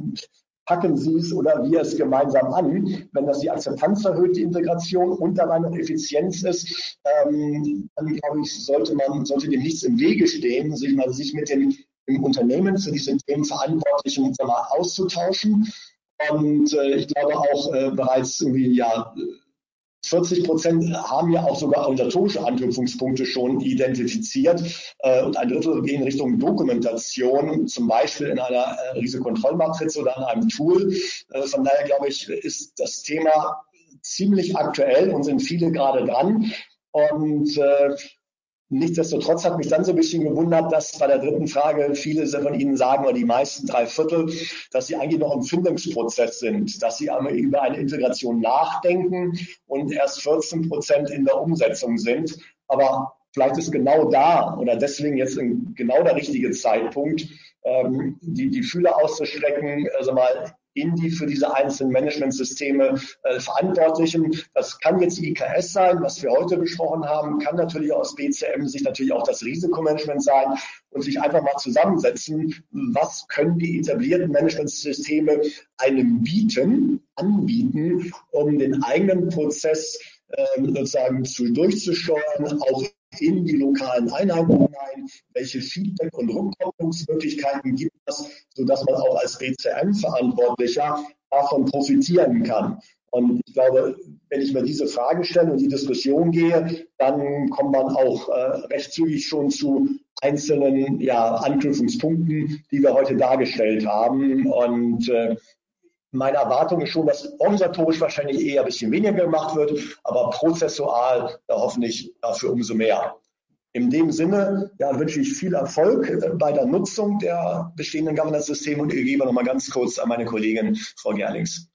packen Sie es oder wir es gemeinsam an. Wenn das die Akzeptanz erhöht, die Integration und dabei noch Effizienz ist, ähm, dann glaube ich, sollte man, sollte dem nichts im Wege stehen, sich mal sich mit dem im Unternehmen für diese Themen Verantwortlichen auszutauschen und äh, ich glaube auch äh, bereits irgendwie, ja, 40 Prozent haben ja auch sogar organisatorische Anknüpfungspunkte schon identifiziert äh, und ein Drittel gehen Richtung Dokumentation, zum Beispiel in einer äh, Risikokontrollmatrize oder in einem Tool. Äh, von daher glaube ich, ist das Thema ziemlich aktuell und sind viele gerade dran. Und äh, Nichtsdestotrotz hat mich dann so ein bisschen gewundert, dass bei der dritten Frage viele von Ihnen sagen, oder die meisten drei Viertel, dass sie eigentlich noch im Findungsprozess sind, dass sie über eine Integration nachdenken und erst 14 Prozent in der Umsetzung sind. Aber vielleicht ist genau da oder deswegen jetzt genau der richtige Zeitpunkt, ähm, die, die Fühler auszustrecken, also mal in die für diese einzelnen Managementsysteme äh, Verantwortlichen. Das kann jetzt IKS sein, was wir heute besprochen haben, kann natürlich aus BCM sich natürlich auch das Risikomanagement sein und sich einfach mal zusammensetzen, was können die etablierten Managementsysteme einem bieten, anbieten, um den eigenen Prozess ähm, sozusagen zu, durchzusteuern, auch in die lokalen Einheiten hinein, welche Feedback- und Rückkopplungsmöglichkeiten gibt es, sodass man auch als BCM-Verantwortlicher davon profitieren kann. Und ich glaube, wenn ich mir diese Frage stelle und die Diskussion gehe, dann kommt man auch äh, recht zügig schon zu einzelnen ja, Anknüpfungspunkten, die wir heute dargestellt haben. Und äh, meine Erwartung ist schon, dass organisatorisch wahrscheinlich eher ein bisschen weniger gemacht wird, aber prozessual da hoffentlich dafür umso mehr. In dem Sinne ja, wünsche ich viel Erfolg bei der Nutzung der bestehenden Governance-Systeme und übergebe nochmal ganz kurz an meine Kollegin Frau Gerlings.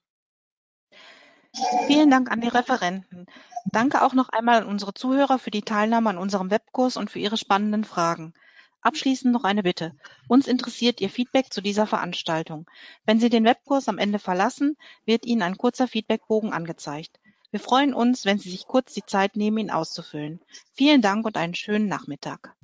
Vielen Dank an die Referenten. Danke auch noch einmal an unsere Zuhörer für die Teilnahme an unserem Webkurs und für ihre spannenden Fragen. Abschließend noch eine Bitte. Uns interessiert Ihr Feedback zu dieser Veranstaltung. Wenn Sie den Webkurs am Ende verlassen, wird Ihnen ein kurzer Feedbackbogen angezeigt. Wir freuen uns, wenn Sie sich kurz die Zeit nehmen, ihn auszufüllen. Vielen Dank und einen schönen Nachmittag.